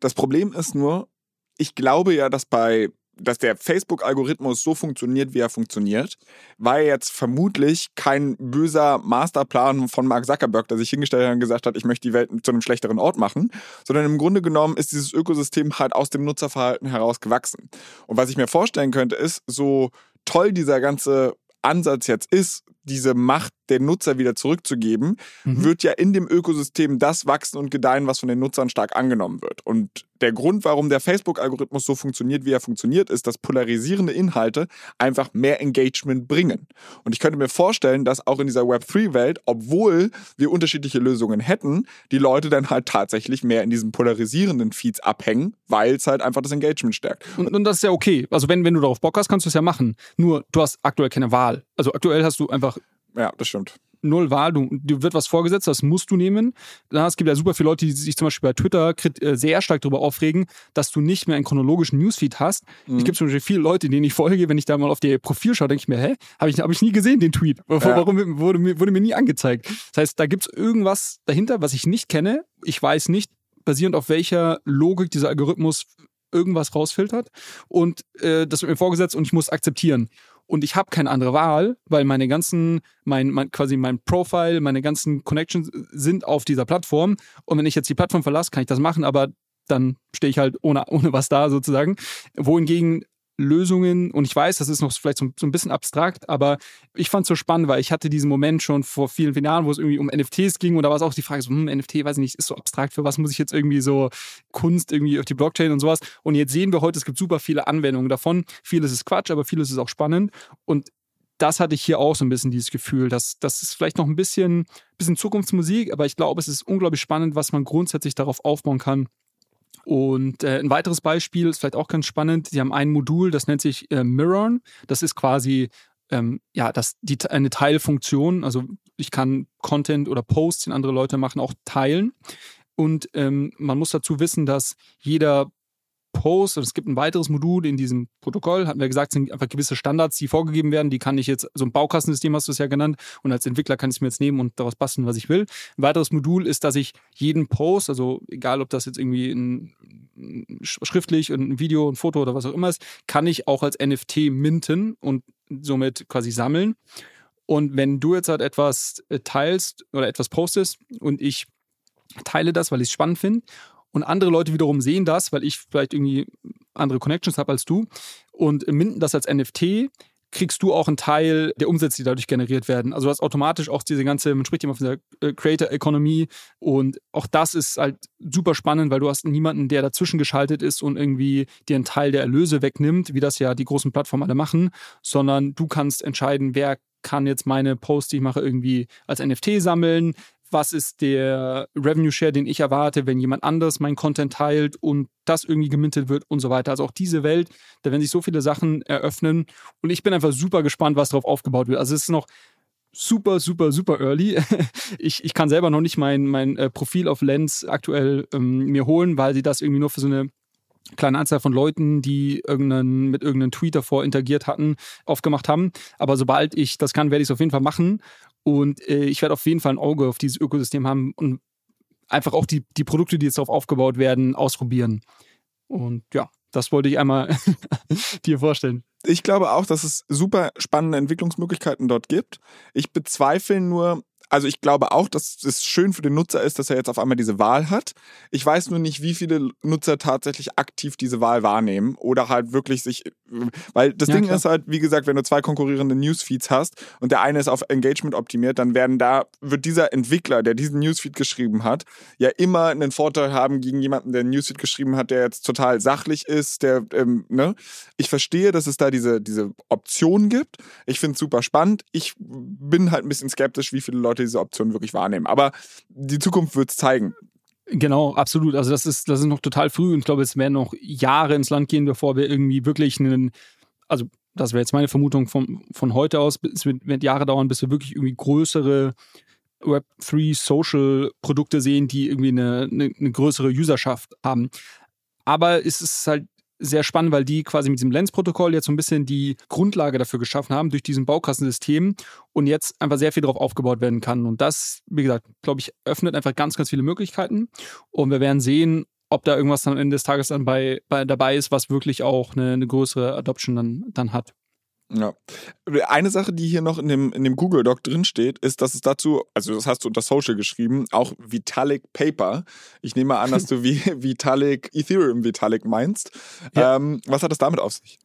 Das Problem ist nur, ich glaube ja, dass bei dass der Facebook-Algorithmus so funktioniert, wie er funktioniert, war jetzt vermutlich kein böser Masterplan von Mark Zuckerberg, der sich hingestellt hat und gesagt hat, ich möchte die Welt zu einem schlechteren Ort machen, sondern im Grunde genommen ist dieses Ökosystem halt aus dem Nutzerverhalten heraus gewachsen. Und was ich mir vorstellen könnte, ist, so toll dieser ganze Ansatz jetzt ist, diese Macht der Nutzer wieder zurückzugeben, mhm. wird ja in dem Ökosystem das wachsen und gedeihen, was von den Nutzern stark angenommen wird. Und der Grund, warum der Facebook-Algorithmus so funktioniert, wie er funktioniert, ist, dass polarisierende Inhalte einfach mehr Engagement bringen. Und ich könnte mir vorstellen, dass auch in dieser Web3-Welt, obwohl wir unterschiedliche Lösungen hätten, die Leute dann halt tatsächlich mehr in diesen polarisierenden Feeds abhängen, weil es halt einfach das Engagement stärkt. Und, und das ist ja okay. Also wenn, wenn du darauf Bock hast, kannst du es ja machen. Nur du hast aktuell keine Wahl. Also aktuell hast du einfach ja, das stimmt. Null Wahl, du, du wird was vorgesetzt, das musst du nehmen. Es gibt ja super viele Leute, die sich zum Beispiel bei Twitter äh, sehr stark darüber aufregen, dass du nicht mehr einen chronologischen Newsfeed hast. Mhm. Es gibt zum Beispiel viele Leute, denen ich folge, wenn ich da mal auf ihr Profil schaue, denke ich mir, hä, habe ich, hab ich nie gesehen, den Tweet. Warum ja. wurde, mir, wurde mir nie angezeigt? Das heißt, da gibt es irgendwas dahinter, was ich nicht kenne. Ich weiß nicht, basierend auf welcher Logik dieser Algorithmus irgendwas rausfiltert und äh, das wird mir vorgesetzt und ich muss akzeptieren und ich habe keine andere Wahl, weil meine ganzen, mein, mein, quasi mein Profile, meine ganzen Connections sind auf dieser Plattform. Und wenn ich jetzt die Plattform verlasse, kann ich das machen, aber dann stehe ich halt ohne, ohne was da sozusagen. Wohingegen Lösungen. Und ich weiß, das ist noch vielleicht so, so, ein bisschen abstrakt, aber ich fand es so spannend, weil ich hatte diesen Moment schon vor vielen, vielen Jahren, wo es irgendwie um NFTs ging und da war es auch die Frage so, hm, NFT, weiß ich nicht, ist so abstrakt, für was muss ich jetzt irgendwie so Kunst irgendwie auf die Blockchain und sowas? Und jetzt sehen wir heute, es gibt super viele Anwendungen davon, vieles ist Quatsch, aber vieles ist auch spannend. Und das hatte ich hier auch so ein bisschen dieses Gefühl, dass das ist vielleicht noch ein bisschen, bisschen Zukunftsmusik, aber ich glaube, es ist unglaublich spannend, was man grundsätzlich darauf aufbauen kann, und äh, ein weiteres Beispiel ist vielleicht auch ganz spannend. Sie haben ein Modul, das nennt sich äh, Mirror. Das ist quasi ähm, ja, das, die, eine Teilfunktion. Also ich kann Content oder Posts, den andere Leute machen, auch teilen. Und ähm, man muss dazu wissen, dass jeder Post und es gibt ein weiteres Modul in diesem Protokoll, hatten wir gesagt, sind einfach gewisse Standards, die vorgegeben werden. Die kann ich jetzt, so ein Baukastensystem hast du es ja genannt, und als Entwickler kann ich es mir jetzt nehmen und daraus basteln, was ich will. Ein weiteres Modul ist, dass ich jeden Post, also egal ob das jetzt irgendwie ein, schriftlich, ein Video, ein Foto oder was auch immer ist, kann ich auch als NFT minten und somit quasi sammeln. Und wenn du jetzt halt etwas äh, teilst oder etwas postest und ich teile das, weil ich es spannend finde und andere Leute wiederum sehen das, weil ich vielleicht irgendwie andere Connections habe als du und minden das als NFT, kriegst du auch einen Teil der Umsätze, die dadurch generiert werden. Also du hast automatisch auch diese ganze, man spricht immer von der äh, Creator Economy und auch das ist halt super spannend, weil du hast niemanden, der dazwischen geschaltet ist und irgendwie dir einen Teil der Erlöse wegnimmt, wie das ja die großen Plattformen alle machen, sondern du kannst entscheiden, wer kann jetzt meine Posts, die ich mache, irgendwie als NFT sammeln, was ist der Revenue Share, den ich erwarte, wenn jemand anders meinen Content teilt und das irgendwie gemintet wird und so weiter. Also auch diese Welt, da werden sich so viele Sachen eröffnen und ich bin einfach super gespannt, was darauf aufgebaut wird. Also es ist noch super, super, super early. Ich, ich kann selber noch nicht mein, mein äh, Profil auf Lens aktuell ähm, mir holen, weil sie das irgendwie nur für so eine kleine Anzahl von Leuten, die irgendeinen, mit irgendeinem Tweet davor interagiert hatten, aufgemacht haben. Aber sobald ich das kann, werde ich es auf jeden Fall machen. Und äh, ich werde auf jeden Fall ein Auge auf dieses Ökosystem haben und einfach auch die, die Produkte, die jetzt darauf aufgebaut werden, ausprobieren. Und ja, das wollte ich einmal dir vorstellen. Ich glaube auch, dass es super spannende Entwicklungsmöglichkeiten dort gibt. Ich bezweifle nur, also ich glaube auch, dass es schön für den Nutzer ist, dass er jetzt auf einmal diese Wahl hat. Ich weiß nur nicht, wie viele Nutzer tatsächlich aktiv diese Wahl wahrnehmen oder halt wirklich sich, weil das ja, Ding klar. ist halt, wie gesagt, wenn du zwei konkurrierende Newsfeeds hast und der eine ist auf Engagement optimiert, dann werden da, wird dieser Entwickler, der diesen Newsfeed geschrieben hat, ja immer einen Vorteil haben gegen jemanden, der einen Newsfeed geschrieben hat, der jetzt total sachlich ist, der, ähm, ne? Ich verstehe, dass es da diese, diese Option gibt. Ich finde es super spannend. Ich bin halt ein bisschen skeptisch, wie viele Leute diese Option wirklich wahrnehmen. Aber die Zukunft wird es zeigen. Genau, absolut. Also das ist, das ist noch total früh und ich glaube, es werden noch Jahre ins Land gehen, bevor wir irgendwie wirklich einen, also das wäre jetzt meine Vermutung von, von heute aus, es wird, wird Jahre dauern, bis wir wirklich irgendwie größere Web3 Social Produkte sehen, die irgendwie eine, eine, eine größere Userschaft haben. Aber es ist halt sehr spannend, weil die quasi mit diesem Lens-Protokoll jetzt so ein bisschen die Grundlage dafür geschaffen haben, durch diesen Baukastensystem und jetzt einfach sehr viel darauf aufgebaut werden kann. Und das, wie gesagt, glaube ich, öffnet einfach ganz, ganz viele Möglichkeiten. Und wir werden sehen, ob da irgendwas am Ende des Tages dann bei, bei dabei ist, was wirklich auch eine, eine größere Adoption dann, dann hat. Ja. Eine Sache, die hier noch in dem, in dem Google Doc drinsteht, ist, dass es dazu, also das hast du unter Social geschrieben, auch Vitalik Paper. Ich nehme an, dass du wie Vitalik, Ethereum Vitalik meinst. Ja. Ähm, was hat das damit auf sich?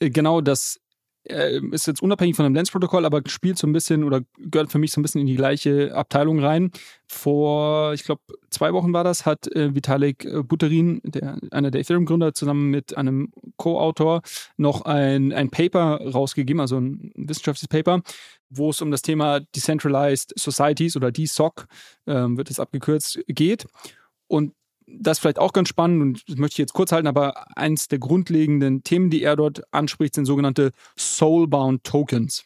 Äh, genau, das ist jetzt unabhängig von dem Lens-Protokoll, aber spielt so ein bisschen oder gehört für mich so ein bisschen in die gleiche Abteilung rein. Vor, ich glaube, zwei Wochen war das, hat äh, Vitalik äh, Buterin, der, einer der Ethereum-Gründer, zusammen mit einem Co-Autor noch ein, ein Paper rausgegeben, also ein wissenschaftliches Paper, wo es um das Thema Decentralized Societies oder DSOC, äh, wird es abgekürzt, geht. Und das vielleicht auch ganz spannend und das möchte ich jetzt kurz halten, aber eins der grundlegenden Themen, die er dort anspricht, sind sogenannte Soulbound Tokens,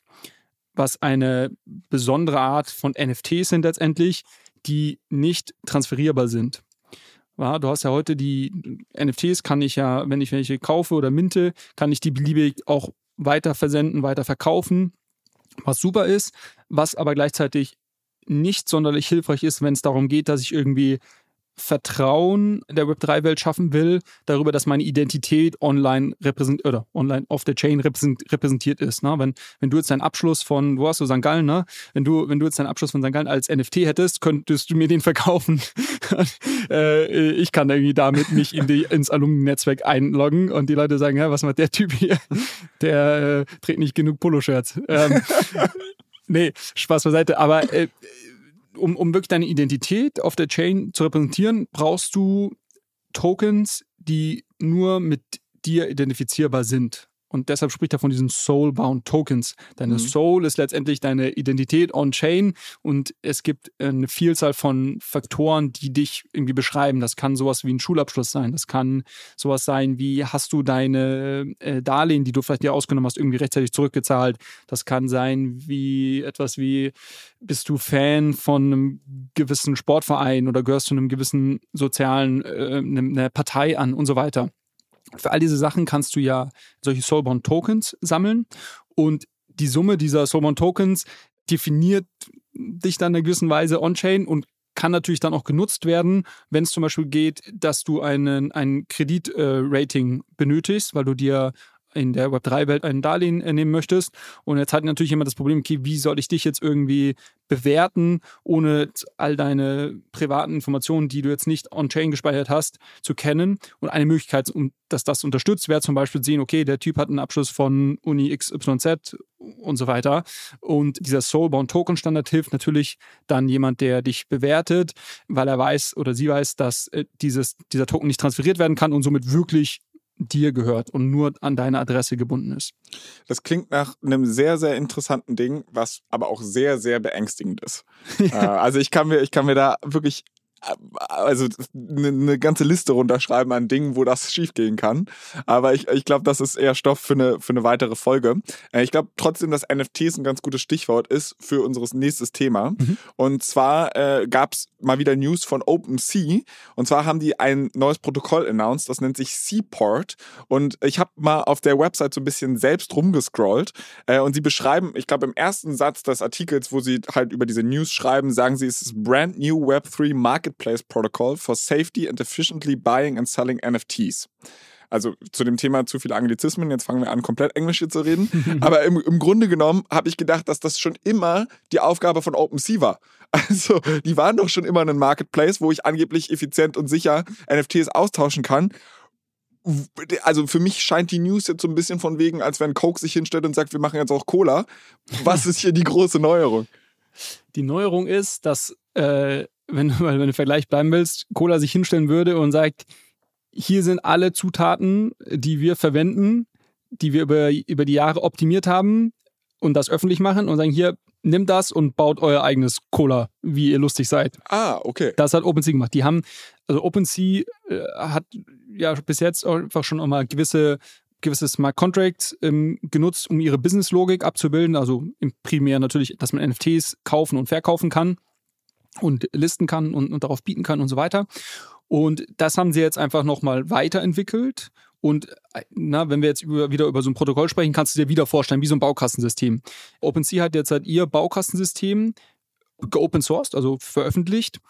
was eine besondere Art von NFTs sind letztendlich, die nicht transferierbar sind. Du hast ja heute die NFTs, kann ich ja, wenn ich welche kaufe oder minte, kann ich die beliebig auch weiter versenden, weiter verkaufen, was super ist, was aber gleichzeitig nicht sonderlich hilfreich ist, wenn es darum geht, dass ich irgendwie Vertrauen der Web3-Welt schaffen will, darüber, dass meine Identität online repräsentiert oder online auf der Chain repräsentiert ist. Ne? Wenn, wenn du jetzt deinen Abschluss von, wo hast du St. Gallen, ne? Wenn du, wenn du jetzt deinen Abschluss von St. Gallen als NFT hättest, könntest du mir den verkaufen. äh, ich kann irgendwie damit mich in die, ins Alumni-Netzwerk einloggen und die Leute sagen, ja, was macht der Typ hier? Der äh, trägt nicht genug Poloshirts. Ähm, nee, Spaß beiseite. Aber äh, um, um wirklich deine Identität auf der Chain zu repräsentieren, brauchst du Tokens, die nur mit dir identifizierbar sind. Und deshalb spricht er von diesen Soul-Bound Tokens. Deine mhm. Soul ist letztendlich deine Identität on-chain und es gibt eine Vielzahl von Faktoren, die dich irgendwie beschreiben. Das kann sowas wie ein Schulabschluss sein. Das kann sowas sein wie, hast du deine äh, Darlehen, die du vielleicht dir ausgenommen hast, irgendwie rechtzeitig zurückgezahlt. Das kann sein wie etwas wie, bist du Fan von einem gewissen Sportverein oder gehörst zu einem gewissen sozialen, äh, einer Partei an und so weiter. Für all diese Sachen kannst du ja solche Soulbound Tokens sammeln. Und die Summe dieser Soulbound Tokens definiert dich dann in einer gewissen Weise on-chain und kann natürlich dann auch genutzt werden, wenn es zum Beispiel geht, dass du einen, ein Kreditrating äh, benötigst, weil du dir in der Web3-Welt ein Darlehen äh, nehmen möchtest. Und jetzt hat natürlich immer das Problem, okay, wie soll ich dich jetzt irgendwie bewerten, ohne all deine privaten Informationen, die du jetzt nicht on-chain gespeichert hast, zu kennen. Und eine Möglichkeit, um, dass das unterstützt, wäre zum Beispiel sehen, okay, der Typ hat einen Abschluss von Uni XYZ und so weiter. Und dieser Soulbound Token Standard hilft natürlich dann jemand, der dich bewertet, weil er weiß oder sie weiß, dass äh, dieses, dieser Token nicht transferiert werden kann und somit wirklich dir gehört und nur an deine Adresse gebunden ist. Das klingt nach einem sehr, sehr interessanten Ding, was aber auch sehr, sehr beängstigend ist. Äh, also ich kann mir, ich kann mir da wirklich also eine ne ganze Liste runterschreiben an Dingen, wo das schiefgehen kann. Aber ich, ich glaube, das ist eher Stoff für eine, für eine weitere Folge. Äh, ich glaube trotzdem, dass NFTs ein ganz gutes Stichwort ist für unser nächstes Thema. Mhm. Und zwar äh, gab es mal wieder News von OpenSea. Und zwar haben die ein neues Protokoll announced, das nennt sich Seaport. Und ich habe mal auf der Website so ein bisschen selbst rumgescrollt. Äh, und sie beschreiben, ich glaube, im ersten Satz des Artikels, wo sie halt über diese News schreiben, sagen sie, es ist brand new Web3 Market Marketplace Protocol for Safety and Efficiently Buying and Selling NFTs. Also zu dem Thema zu viele Anglizismen, jetzt fangen wir an, komplett Englisch hier zu reden. Aber im, im Grunde genommen habe ich gedacht, dass das schon immer die Aufgabe von OpenSea war. Also die waren doch schon immer ein Marketplace, wo ich angeblich effizient und sicher NFTs austauschen kann also für mich scheint die News jetzt so ein bisschen von wegen, als wenn Coke sich hinstellt und sagt, wir machen jetzt auch Cola. Was ist hier die große Neuerung? Die Neuerung ist, dass äh, wenn, du Vergleich bleiben willst, Cola sich hinstellen würde und sagt, hier sind alle Zutaten, die wir verwenden, die wir über, über die Jahre optimiert haben und das öffentlich machen und sagen, hier, nimmt das und baut euer eigenes Cola, wie ihr lustig seid. Ah, okay. Das hat OpenSea gemacht. Die haben, also OpenSea äh, hat ja bis jetzt einfach schon immer gewisse gewisse Smart Contracts ähm, genutzt, um ihre Business-Logik abzubilden. Also im primär natürlich, dass man NFTs kaufen und verkaufen kann und listen kann und, und darauf bieten kann und so weiter. Und das haben sie jetzt einfach nochmal weiterentwickelt Und äh, na, wenn wir jetzt über, wieder über so ein Protokoll sprechen, kannst du dir wieder vorstellen, wie so ein Baukastensystem. OpenSea hat jetzt halt ihr Baukastensystem geopen sourced, also veröffentlicht,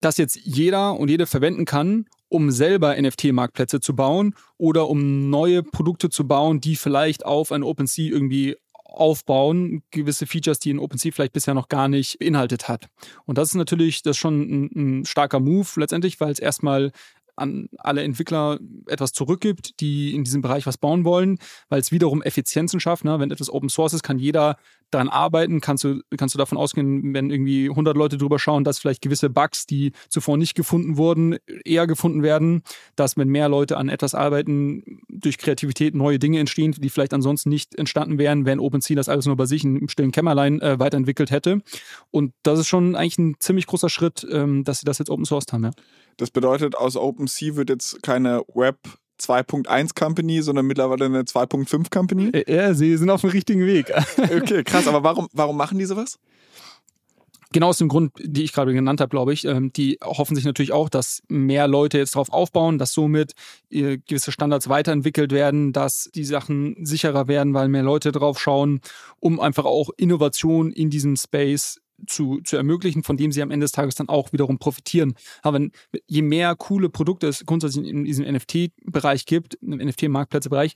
das jetzt jeder und jede verwenden kann, um selber NFT-Marktplätze zu bauen oder um neue Produkte zu bauen, die vielleicht auf ein OpenSea irgendwie aufbauen, gewisse Features, die ein OpenSea vielleicht bisher noch gar nicht beinhaltet hat. Und das ist natürlich das ist schon ein, ein starker Move letztendlich, weil es erstmal an alle Entwickler etwas zurückgibt, die in diesem Bereich was bauen wollen, weil es wiederum Effizienzen schafft. Ne? Wenn etwas Open Source ist, kann jeder daran arbeiten. Kannst du, kannst du davon ausgehen, wenn irgendwie 100 Leute drüber schauen, dass vielleicht gewisse Bugs, die zuvor nicht gefunden wurden, eher gefunden werden, dass wenn mehr Leute an etwas arbeiten, durch Kreativität neue Dinge entstehen, die vielleicht ansonsten nicht entstanden wären, wenn OpenSea das alles nur bei sich im stillen Kämmerlein äh, weiterentwickelt hätte. Und das ist schon eigentlich ein ziemlich großer Schritt, ähm, dass sie das jetzt Open Source haben. Ja. Das bedeutet, aus OpenSea wird jetzt keine Web 2.1 Company, sondern mittlerweile eine 2.5 Company? Ja, sie sind auf dem richtigen Weg. okay, krass. Aber warum, warum machen die sowas? Genau aus dem Grund, die ich gerade genannt habe, glaube ich. Ähm, die hoffen sich natürlich auch, dass mehr Leute jetzt darauf aufbauen, dass somit äh, gewisse Standards weiterentwickelt werden, dass die Sachen sicherer werden, weil mehr Leute drauf schauen, um einfach auch Innovation in diesem Space zu, zu ermöglichen, von dem sie am Ende des Tages dann auch wiederum profitieren. Aber je mehr coole Produkte es grundsätzlich in diesem NFT-Bereich gibt, im NFT-Marktplätze-Bereich,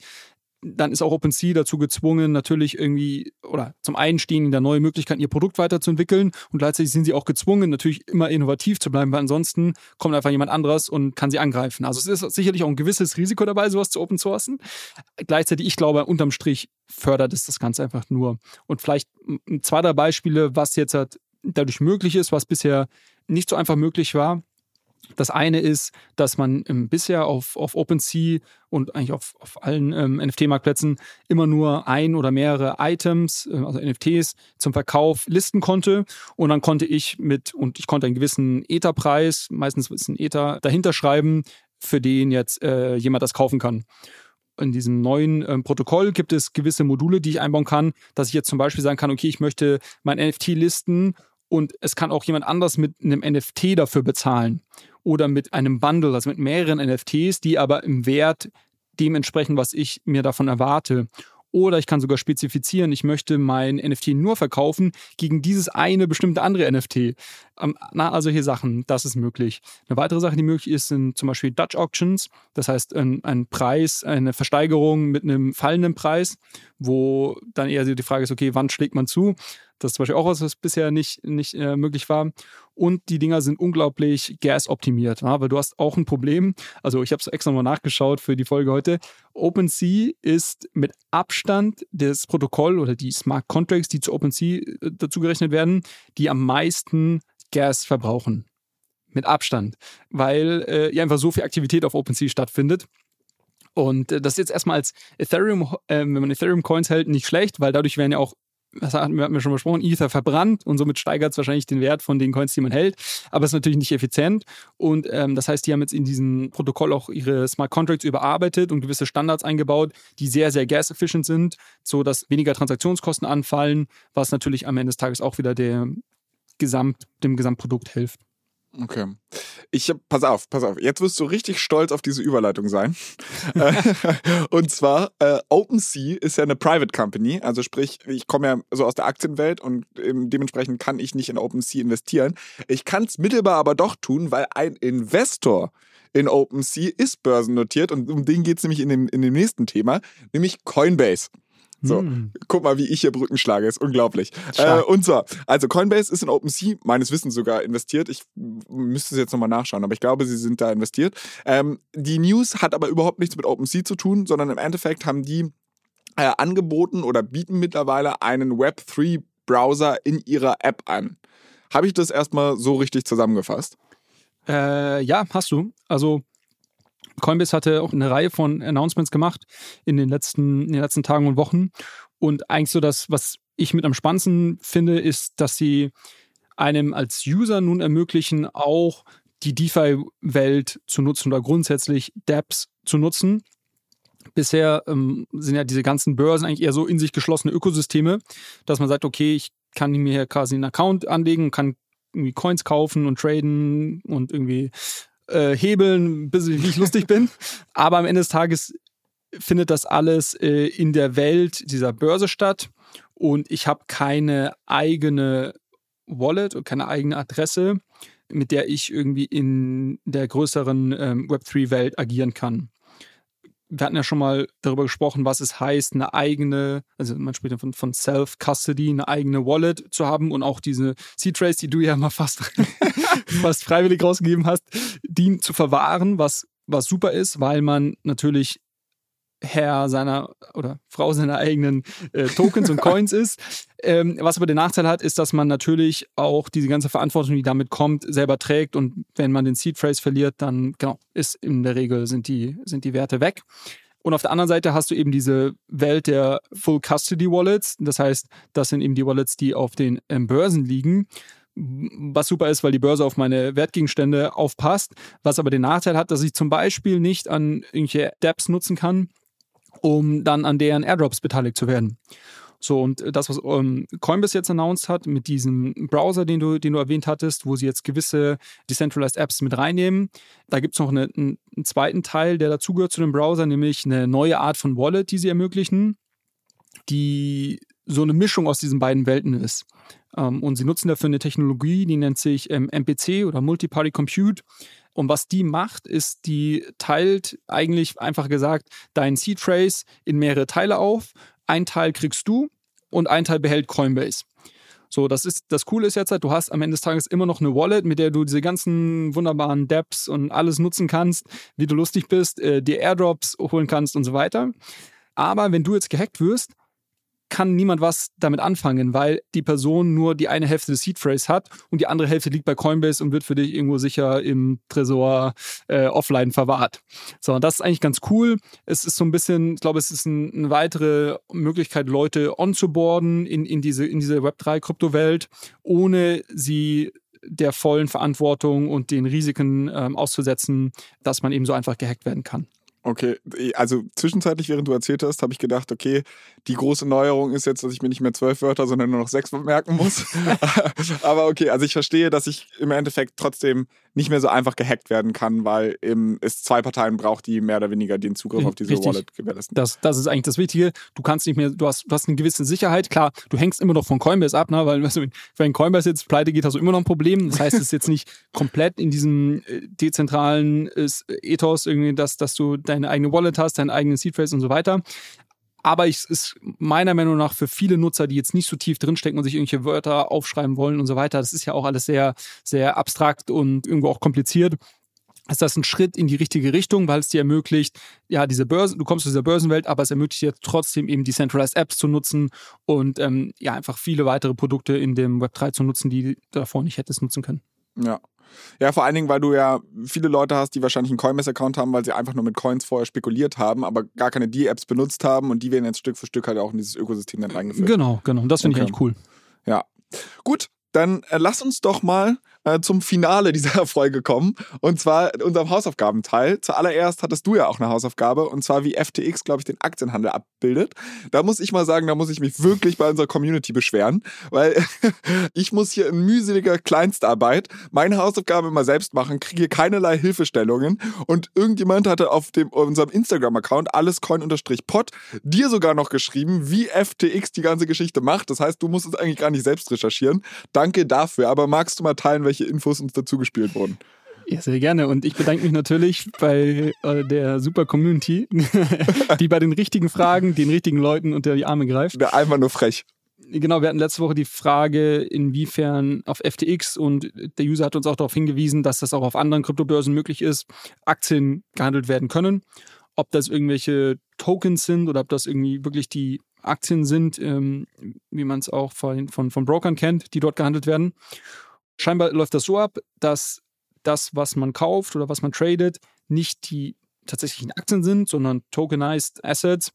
dann ist auch OpenSea dazu gezwungen, natürlich irgendwie, oder zum einen stehen ihnen da neue Möglichkeiten, ihr Produkt weiterzuentwickeln und gleichzeitig sind sie auch gezwungen, natürlich immer innovativ zu bleiben, weil ansonsten kommt einfach jemand anderes und kann sie angreifen. Also es ist sicherlich auch ein gewisses Risiko dabei, sowas zu open sourcen. Gleichzeitig, ich glaube, unterm Strich fördert es das Ganze einfach nur. Und vielleicht zwei, drei Beispiele, was jetzt halt dadurch möglich ist, was bisher nicht so einfach möglich war. Das eine ist, dass man ähm, bisher auf, auf OpenSea und eigentlich auf, auf allen ähm, NFT-Marktplätzen immer nur ein oder mehrere Items, äh, also NFTs, zum Verkauf listen konnte. Und dann konnte ich mit, und ich konnte einen gewissen Ether-Preis, meistens ist ein Ether, dahinter schreiben, für den jetzt äh, jemand das kaufen kann in diesem neuen ähm, Protokoll gibt es gewisse Module, die ich einbauen kann, dass ich jetzt zum Beispiel sagen kann, okay, ich möchte mein NFT listen und es kann auch jemand anders mit einem NFT dafür bezahlen oder mit einem Bundle, also mit mehreren NFTs, die aber im Wert dementsprechend, was ich mir davon erwarte. Oder ich kann sogar spezifizieren, ich möchte mein NFT nur verkaufen gegen dieses eine bestimmte andere NFT. Ähm, na, also hier Sachen, das ist möglich. Eine weitere Sache, die möglich ist, sind zum Beispiel Dutch Auctions. Das heißt, ein, ein Preis, eine Versteigerung mit einem fallenden Preis, wo dann eher die Frage ist, okay, wann schlägt man zu? Das ist zum Beispiel auch was, was bisher nicht, nicht äh, möglich war. Und die Dinger sind unglaublich gas-optimiert, ja? weil du hast auch ein Problem. Also ich habe es extra mal nachgeschaut für die Folge heute. OpenSea ist mit Abstand das Protokoll oder die Smart Contracts, die zu OpenSea äh, dazu gerechnet werden, die am meisten Gas verbrauchen. Mit Abstand. Weil äh, ja einfach so viel Aktivität auf OpenSea stattfindet. Und äh, das ist jetzt erstmal als Ethereum, äh, wenn man Ethereum-Coins hält, nicht schlecht, weil dadurch werden ja auch das hatten wir, schon besprochen, Ether verbrannt und somit steigert es wahrscheinlich den Wert von den Coins, die man hält. Aber es ist natürlich nicht effizient. Und ähm, das heißt, die haben jetzt in diesem Protokoll auch ihre Smart Contracts überarbeitet und gewisse Standards eingebaut, die sehr, sehr gas-efficient sind, sodass weniger Transaktionskosten anfallen, was natürlich am Ende des Tages auch wieder der Gesamt, dem Gesamtprodukt hilft. Okay. Ich, pass auf, pass auf. Jetzt wirst du richtig stolz auf diese Überleitung sein. und zwar, äh, OpenSea ist ja eine Private Company. Also sprich, ich komme ja so aus der Aktienwelt und ähm, dementsprechend kann ich nicht in OpenSea investieren. Ich kann es mittelbar aber doch tun, weil ein Investor in OpenSea ist börsennotiert und um den geht es nämlich in dem, in dem nächsten Thema, nämlich Coinbase. So, hm. guck mal, wie ich hier Brücken schlage, ist unglaublich. Äh, und zwar, also Coinbase ist in OpenSea, meines Wissens sogar investiert. Ich müsste es jetzt nochmal nachschauen, aber ich glaube, sie sind da investiert. Ähm, die News hat aber überhaupt nichts mit OpenSea zu tun, sondern im Endeffekt haben die äh, angeboten oder bieten mittlerweile einen Web3-Browser in ihrer App an. Habe ich das erstmal so richtig zusammengefasst? Äh, ja, hast du. Also Coinbase hatte auch eine Reihe von Announcements gemacht in den letzten, in den letzten Tagen und Wochen. Und eigentlich so das, was ich mit am spannendsten finde, ist, dass sie einem als User nun ermöglichen, auch die DeFi-Welt zu nutzen oder grundsätzlich dApps zu nutzen. Bisher ähm, sind ja diese ganzen Börsen eigentlich eher so in sich geschlossene Ökosysteme, dass man sagt, okay, ich kann mir hier quasi einen Account anlegen, kann irgendwie Coins kaufen und traden und irgendwie äh, hebeln, bis ich lustig bin. Aber am Ende des Tages findet das alles äh, in der Welt dieser Börse statt und ich habe keine eigene Wallet und keine eigene Adresse, mit der ich irgendwie in der größeren ähm, Web3-Welt agieren kann wir hatten ja schon mal darüber gesprochen, was es heißt, eine eigene, also man spricht von, von Self-Custody, eine eigene Wallet zu haben und auch diese Seed-Trace, die du ja mal fast, fast freiwillig rausgegeben hast, die zu verwahren, was, was super ist, weil man natürlich Herr seiner oder Frau seiner eigenen äh, Tokens und Coins ist. Ähm, was aber den Nachteil hat, ist, dass man natürlich auch diese ganze Verantwortung, die damit kommt, selber trägt. Und wenn man den Seed Phrase verliert, dann genau, ist in der Regel sind die, sind die Werte weg. Und auf der anderen Seite hast du eben diese Welt der Full Custody Wallets. Das heißt, das sind eben die Wallets, die auf den ähm, Börsen liegen was super ist, weil die Börse auf meine Wertgegenstände aufpasst, was aber den Nachteil hat, dass ich zum Beispiel nicht an irgendwelche Dapps nutzen kann, um dann an deren Airdrops beteiligt zu werden. So, und das, was ähm, Coinbase jetzt announced hat, mit diesem Browser, den du, den du erwähnt hattest, wo sie jetzt gewisse Decentralized Apps mit reinnehmen, da gibt es noch eine, einen zweiten Teil, der dazugehört zu dem Browser, nämlich eine neue Art von Wallet, die sie ermöglichen, die so eine Mischung aus diesen beiden Welten ist. Ähm, und sie nutzen dafür eine Technologie, die nennt sich ähm, MPC oder Multi-Party Compute. Und was die macht, ist, die teilt eigentlich einfach gesagt deinen Seed Phrase in mehrere Teile auf. Ein Teil kriegst du und ein Teil behält Coinbase. So, das ist das Coole ist jetzt halt, du hast am Ende des Tages immer noch eine Wallet, mit der du diese ganzen wunderbaren Dapps und alles nutzen kannst, wie du lustig bist, äh, dir Airdrops holen kannst und so weiter. Aber wenn du jetzt gehackt wirst, kann niemand was damit anfangen, weil die Person nur die eine Hälfte des Seed Phrase hat und die andere Hälfte liegt bei Coinbase und wird für dich irgendwo sicher im Tresor äh, offline verwahrt. So, und das ist eigentlich ganz cool. Es ist so ein bisschen, ich glaube, es ist ein, eine weitere Möglichkeit, Leute onzuboarden in, in diese, in diese Web3-Kryptowelt, ohne sie der vollen Verantwortung und den Risiken ähm, auszusetzen, dass man eben so einfach gehackt werden kann. Okay, also zwischenzeitlich, während du erzählt hast, habe ich gedacht, okay, die große Neuerung ist jetzt, dass ich mir nicht mehr zwölf Wörter, sondern nur noch sechs merken muss. Aber okay, also ich verstehe, dass ich im Endeffekt trotzdem nicht mehr so einfach gehackt werden kann, weil es zwei Parteien braucht, die mehr oder weniger den Zugriff auf diese Richtig. Wallet gewährleisten. Das, das ist eigentlich das Wichtige. Du kannst nicht mehr, du hast, du hast eine gewisse Sicherheit. Klar, du hängst immer noch von Coinbase ab, ne? weil wenn Coinbase jetzt pleite geht, hast du immer noch ein Problem. Das heißt, es ist jetzt nicht komplett in diesem äh, dezentralen äh, Ethos irgendwie, dass, dass du deine eigene Wallet hast, deinen eigenen Seedphrase und so weiter. Aber es ist meiner Meinung nach für viele Nutzer, die jetzt nicht so tief drinstecken und sich irgendwelche Wörter aufschreiben wollen und so weiter, das ist ja auch alles sehr, sehr abstrakt und irgendwo auch kompliziert ist das ein Schritt in die richtige Richtung, weil es dir ermöglicht, ja, diese Börsen, du kommst zu dieser Börsenwelt, aber es ermöglicht dir trotzdem eben Decentralized Apps zu nutzen und ähm, ja, einfach viele weitere Produkte in dem Web3 zu nutzen, die du davor nicht hättest nutzen können. Ja, ja, vor allen Dingen, weil du ja viele Leute hast, die wahrscheinlich einen Coinbase-Account haben, weil sie einfach nur mit Coins vorher spekuliert haben, aber gar keine D-Apps benutzt haben und die werden jetzt Stück für Stück halt auch in dieses Ökosystem dann reingeführt. Genau, genau. Das finde okay. ich eigentlich cool. Ja. Gut, dann äh, lass uns doch mal äh, zum Finale dieser Folge kommen. Und zwar unserem Hausaufgabenteil. Zuallererst hattest du ja auch eine Hausaufgabe. Und zwar wie FTX, glaube ich, den Aktienhandel abbildet. Da muss ich mal sagen, da muss ich mich wirklich bei unserer Community beschweren. Weil ich muss hier in mühseliger Kleinstarbeit meine Hausaufgabe immer selbst machen, kriege keinerlei Hilfestellungen. Und irgendjemand hatte auf dem, unserem Instagram-Account allescoin-pod dir sogar noch geschrieben, wie FTX die ganze Geschichte macht. Das heißt, du musst es eigentlich gar nicht selbst recherchieren. Danke dafür. Aber magst du mal teilen, welche welche Infos uns dazu gespielt wurden. Ja, sehr gerne. Und ich bedanke mich natürlich bei äh, der super Community, die bei den richtigen Fragen den richtigen Leuten unter die Arme greift. Einfach nur frech. Genau, wir hatten letzte Woche die Frage, inwiefern auf FTX und der User hat uns auch darauf hingewiesen, dass das auch auf anderen Kryptobörsen möglich ist, Aktien gehandelt werden können. Ob das irgendwelche Tokens sind oder ob das irgendwie wirklich die Aktien sind, ähm, wie man es auch von, von, von Brokern kennt, die dort gehandelt werden. Scheinbar läuft das so ab, dass das, was man kauft oder was man tradet, nicht die tatsächlichen Aktien sind, sondern tokenized Assets.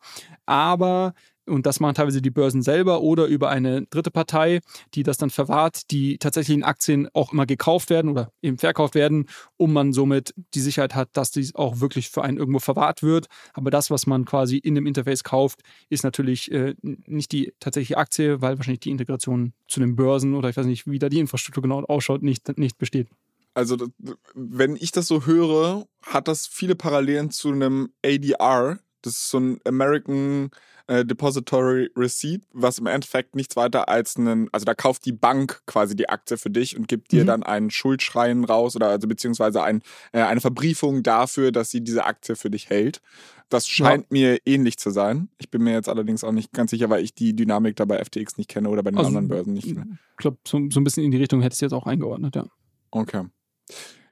Aber, und das machen teilweise die Börsen selber oder über eine dritte Partei, die das dann verwahrt, die tatsächlichen Aktien auch immer gekauft werden oder eben verkauft werden, um man somit die Sicherheit hat, dass dies auch wirklich für einen irgendwo verwahrt wird. Aber das, was man quasi in dem Interface kauft, ist natürlich äh, nicht die tatsächliche Aktie, weil wahrscheinlich die Integration zu den Börsen oder ich weiß nicht, wie da die Infrastruktur genau ausschaut, nicht, nicht besteht also wenn ich das so höre, hat das viele Parallelen zu einem ADR, Das ist so ein American äh, Depository Receipt, was im Endeffekt nichts weiter als einen, also da kauft die Bank quasi die Aktie für dich und gibt dir Mhm. dann einen Schuldschrein raus oder also beziehungsweise ein, äh, eine Verbriefung dafür, dass sie diese Aktie für dich hält. Das scheint mir ähnlich zu sein. Ich bin mir jetzt allerdings auch nicht ganz sicher, weil ich die Dynamik da bei FTX nicht kenne oder bei den Also, anderen Börsen nicht kenne. Ich glaube, so, so ein bisschen in die Richtung hättest du jetzt auch eingeordnet, ja. Okay.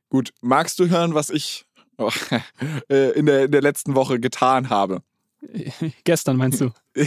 Gut, magst du hören, was ich äh, in, der, in der letzten Woche getan habe? Gestern meinst du?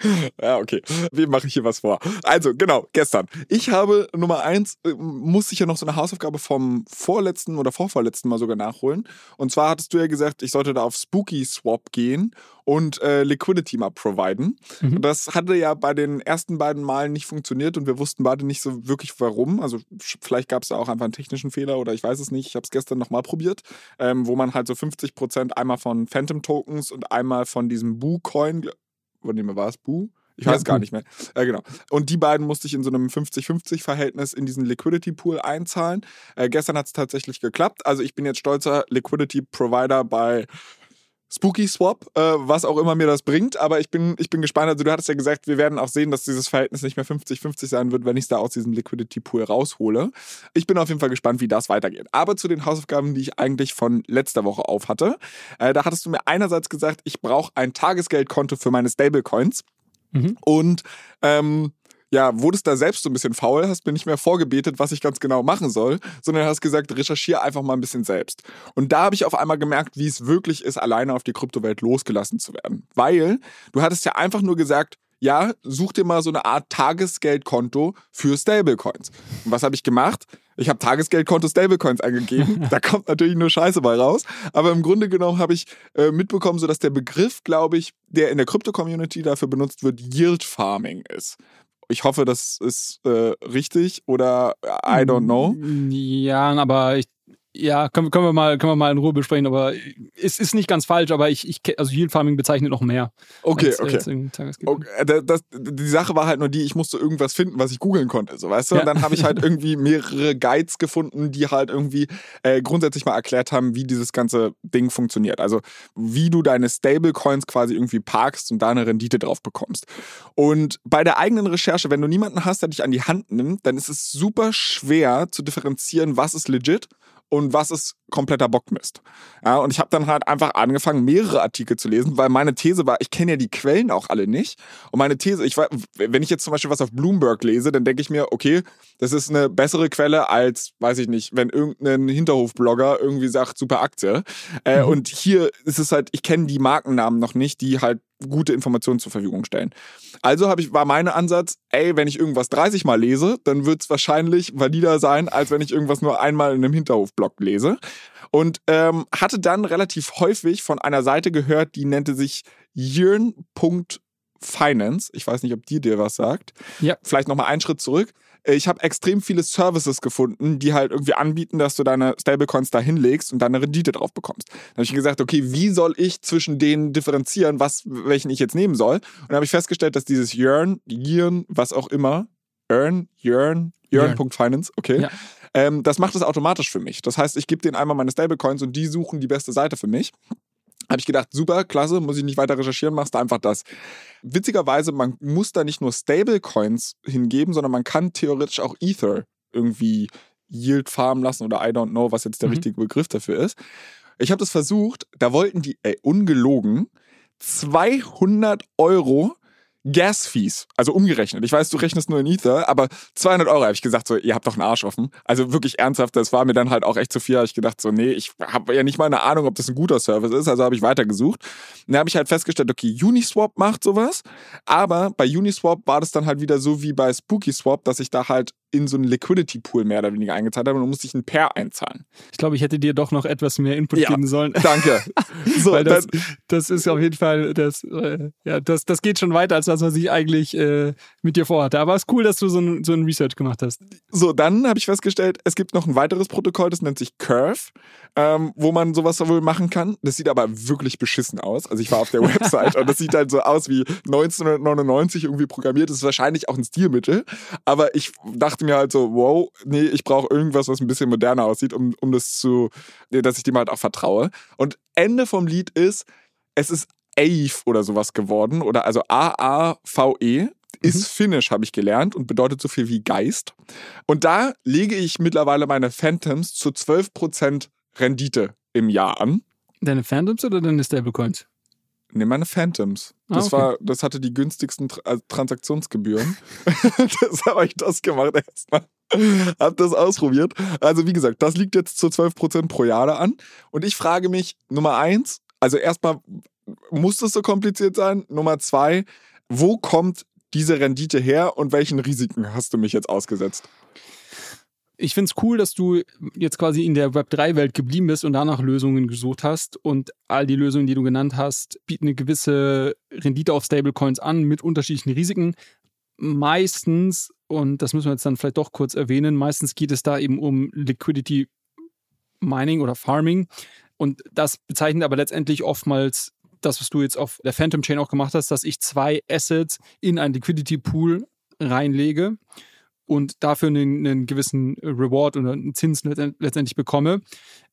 Ja, okay. Wem mache ich hier was vor? Also, genau, gestern. Ich habe Nummer eins, äh, musste ich ja noch so eine Hausaufgabe vom vorletzten oder vorvorletzten Mal sogar nachholen. Und zwar hattest du ja gesagt, ich sollte da auf Spooky Swap gehen und äh, Liquidity mal providen. Mhm. Das hatte ja bei den ersten beiden Malen nicht funktioniert und wir wussten beide nicht so wirklich warum. Also vielleicht gab es da auch einfach einen technischen Fehler oder ich weiß es nicht. Ich habe es gestern nochmal probiert, ähm, wo man halt so 50 Prozent einmal von Phantom Tokens und einmal von diesem Boo Coin, von dem war es Boo? Ich Ja, weiß gar Boo. nicht mehr. Äh, genau. Und die beiden musste ich in so einem 50-50-Verhältnis in diesen Liquidity Pool einzahlen. Äh, gestern hat es tatsächlich geklappt. Also ich bin jetzt stolzer Liquidity Provider bei Spooky Swap, äh, was auch immer mir das bringt. Aber ich bin, ich bin gespannt. Also du hattest ja gesagt, wir werden auch sehen, dass dieses Verhältnis nicht mehr 50-50 sein wird, wenn ich es da aus diesem Liquidity Pool raushole. Ich bin auf jeden Fall gespannt, wie das weitergeht. Aber zu den Hausaufgaben, die ich eigentlich von letzter Woche auf hatte. Äh, da hattest du mir einerseits gesagt, ich brauche ein Tagesgeldkonto für meine Stablecoins. Mhm. Und ähm, ja, wurdest da selbst so ein bisschen faul, hast mir nicht mehr vorgebetet, was ich ganz genau machen soll, sondern hast gesagt, recherchiere einfach mal ein bisschen selbst. Und da habe ich auf einmal gemerkt, wie es wirklich ist, alleine auf die Kryptowelt losgelassen zu werden. Weil du hattest ja einfach nur gesagt, ja, such dir mal so eine Art Tagesgeldkonto für Stablecoins. Und was habe ich gemacht? Ich habe Tagesgeldkonto Stablecoins eingegeben. da kommt natürlich nur Scheiße bei raus. Aber im Grunde genommen habe ich äh, mitbekommen, so dass der Begriff, glaube ich, der in der Krypto-Community dafür benutzt wird, Yield Farming ist. Ich hoffe, das ist äh, richtig oder I don't know. Ja, aber ich, ja, können, können, wir mal, können wir mal in Ruhe besprechen, aber es ist nicht ganz falsch, aber ich, ich also Yield Farming bezeichnet noch mehr. Okay, als, okay. Als. Okay, äh, das, die Sache war halt nur die, ich musste irgendwas finden, was ich googeln konnte, so weißt du? Ja. Und dann habe ich halt irgendwie mehrere Guides gefunden, die halt irgendwie äh, grundsätzlich mal erklärt haben, wie dieses ganze Ding funktioniert. Also wie du deine Stablecoins quasi irgendwie parkst und da eine Rendite drauf bekommst. Und bei der eigenen Recherche, wenn du niemanden hast, der dich an die Hand nimmt, dann ist es super schwer zu differenzieren, was ist legit und was ist kompletter Bockmist. Ja, und ich habe dann halt einfach angefangen, mehrere Artikel zu lesen, weil meine These war, ich kenne ja die Quellen auch alle nicht. Und meine These, ich war, wenn ich jetzt zum Beispiel was auf Bloomberg lese, dann denke ich mir, okay, das ist eine bessere Quelle als, weiß ich nicht, wenn irgendein Hinterhofblogger irgendwie sagt, super Aktie. Äh, Mhm. Und hier ist es halt, ich kenne die Markennamen noch nicht, die halt gute Informationen zur Verfügung stellen. Also habe ich, war mein Ansatz, ey, wenn ich irgendwas 30 Mal lese, dann wird es wahrscheinlich valider sein, als wenn ich irgendwas nur einmal in einem Hinterhofblog lese. Und ähm, hatte dann relativ häufig von einer Seite gehört, die nannte sich yearn.finance. Ich weiß nicht, ob die dir was sagt. Ja. Vielleicht nochmal einen Schritt zurück. Äh, Ich habe extrem viele Services gefunden, die halt irgendwie anbieten, dass du deine Stablecoins da hinlegst und deine Rendite drauf bekommst. Dann habe ich gesagt, okay, wie soll ich zwischen denen differenzieren, was, welchen ich jetzt nehmen soll? Und dann habe ich festgestellt, dass dieses Yearn, Yearn, was auch immer, Earn, Yearn. Yearn.finance, okay. Ja. Ähm, das macht es automatisch für mich. Das heißt, ich gebe denen einmal meine Stablecoins und die suchen die beste Seite für mich. Habe ich gedacht, super, klasse, muss ich nicht weiter recherchieren, machst du einfach das. Witzigerweise, man muss da nicht nur Stablecoins hingeben, sondern man kann theoretisch auch Ether irgendwie Yield farmen lassen oder I don't know, was jetzt der Mhm. richtige Begriff dafür ist. Ich habe das versucht, da wollten die, ey, ungelogen, 200 Euro Gas-Fees, also umgerechnet. Ich weiß, du rechnest nur in Ether, aber 200 Euro habe ich gesagt, so, ihr habt doch einen Arsch offen. Also wirklich ernsthaft, das war mir dann halt auch echt zu viel. Habe ich gedacht, so, nee, ich habe ja nicht mal eine Ahnung, ob das ein guter Service ist, also habe ich weitergesucht. Und dann habe ich halt festgestellt, okay, Uniswap macht sowas, aber bei Uniswap war das dann halt wieder so wie bei Spooky Swap, dass ich da halt in so einen Liquidity Pool mehr oder weniger eingezahlt habe und musste ich ein Pair einzahlen. Ich glaube, ich hätte dir doch noch etwas mehr Input Ja. geben sollen. Danke. So, Weil das, das ist auf jeden Fall, das, äh, ja, das, das geht schon weiter als das, was ich eigentlich äh, mit dir vorhatte. Aber es ist cool, dass du so ein, so ein Research gemacht hast. So, dann habe ich festgestellt, es gibt noch ein weiteres Protokoll, das nennt sich Curve, ähm, wo man sowas wohl machen kann. Das sieht aber wirklich beschissen aus. Also ich war auf der Website und das sieht halt so aus wie 1999 irgendwie programmiert. Das ist wahrscheinlich auch ein Stilmittel. Aber ich dachte mir halt so, wow, nee, ich brauche irgendwas, was ein bisschen moderner aussieht, um, um das zu, dass ich dem halt auch vertraue. Und Ende vom Lied ist, es ist AVE oder sowas geworden oder also A-A-V-E ist Mhm. Finnisch, habe ich gelernt und bedeutet so viel wie Geist. Und da lege ich mittlerweile meine Phantoms zu 12% Rendite im Jahr an. Deine Phantoms oder deine Stablecoins? Ne, meine Phantoms. Ah, Das okay. war, das hatte die günstigsten Tra also Transaktionsgebühren. Deshalb habe ich das gemacht erstmal. Hab das ausprobiert. Also wie gesagt, das liegt jetzt zu 12% pro Jahr da an. Und ich frage mich, Nummer eins, also erstmal, muss das so kompliziert sein? Nummer zwei, wo kommt diese Rendite her und welchen Risiken hast du mich jetzt ausgesetzt? Ich finde es cool, dass du jetzt quasi in der Web3-Welt geblieben bist und danach Lösungen gesucht hast. Und all die Lösungen, die du genannt hast, bieten eine gewisse Rendite auf Stablecoins an mit unterschiedlichen Risiken. Meistens, und das müssen wir jetzt dann vielleicht doch kurz erwähnen, meistens geht es da eben um Liquidity Mining oder Farming. Und das bezeichnet aber letztendlich oftmals das, was du jetzt auf der Phantom Chain auch gemacht hast, dass ich zwei Assets in einen Liquidity Pool reinlege und dafür einen, einen gewissen Reward oder einen Zins letztend- letztendlich bekomme.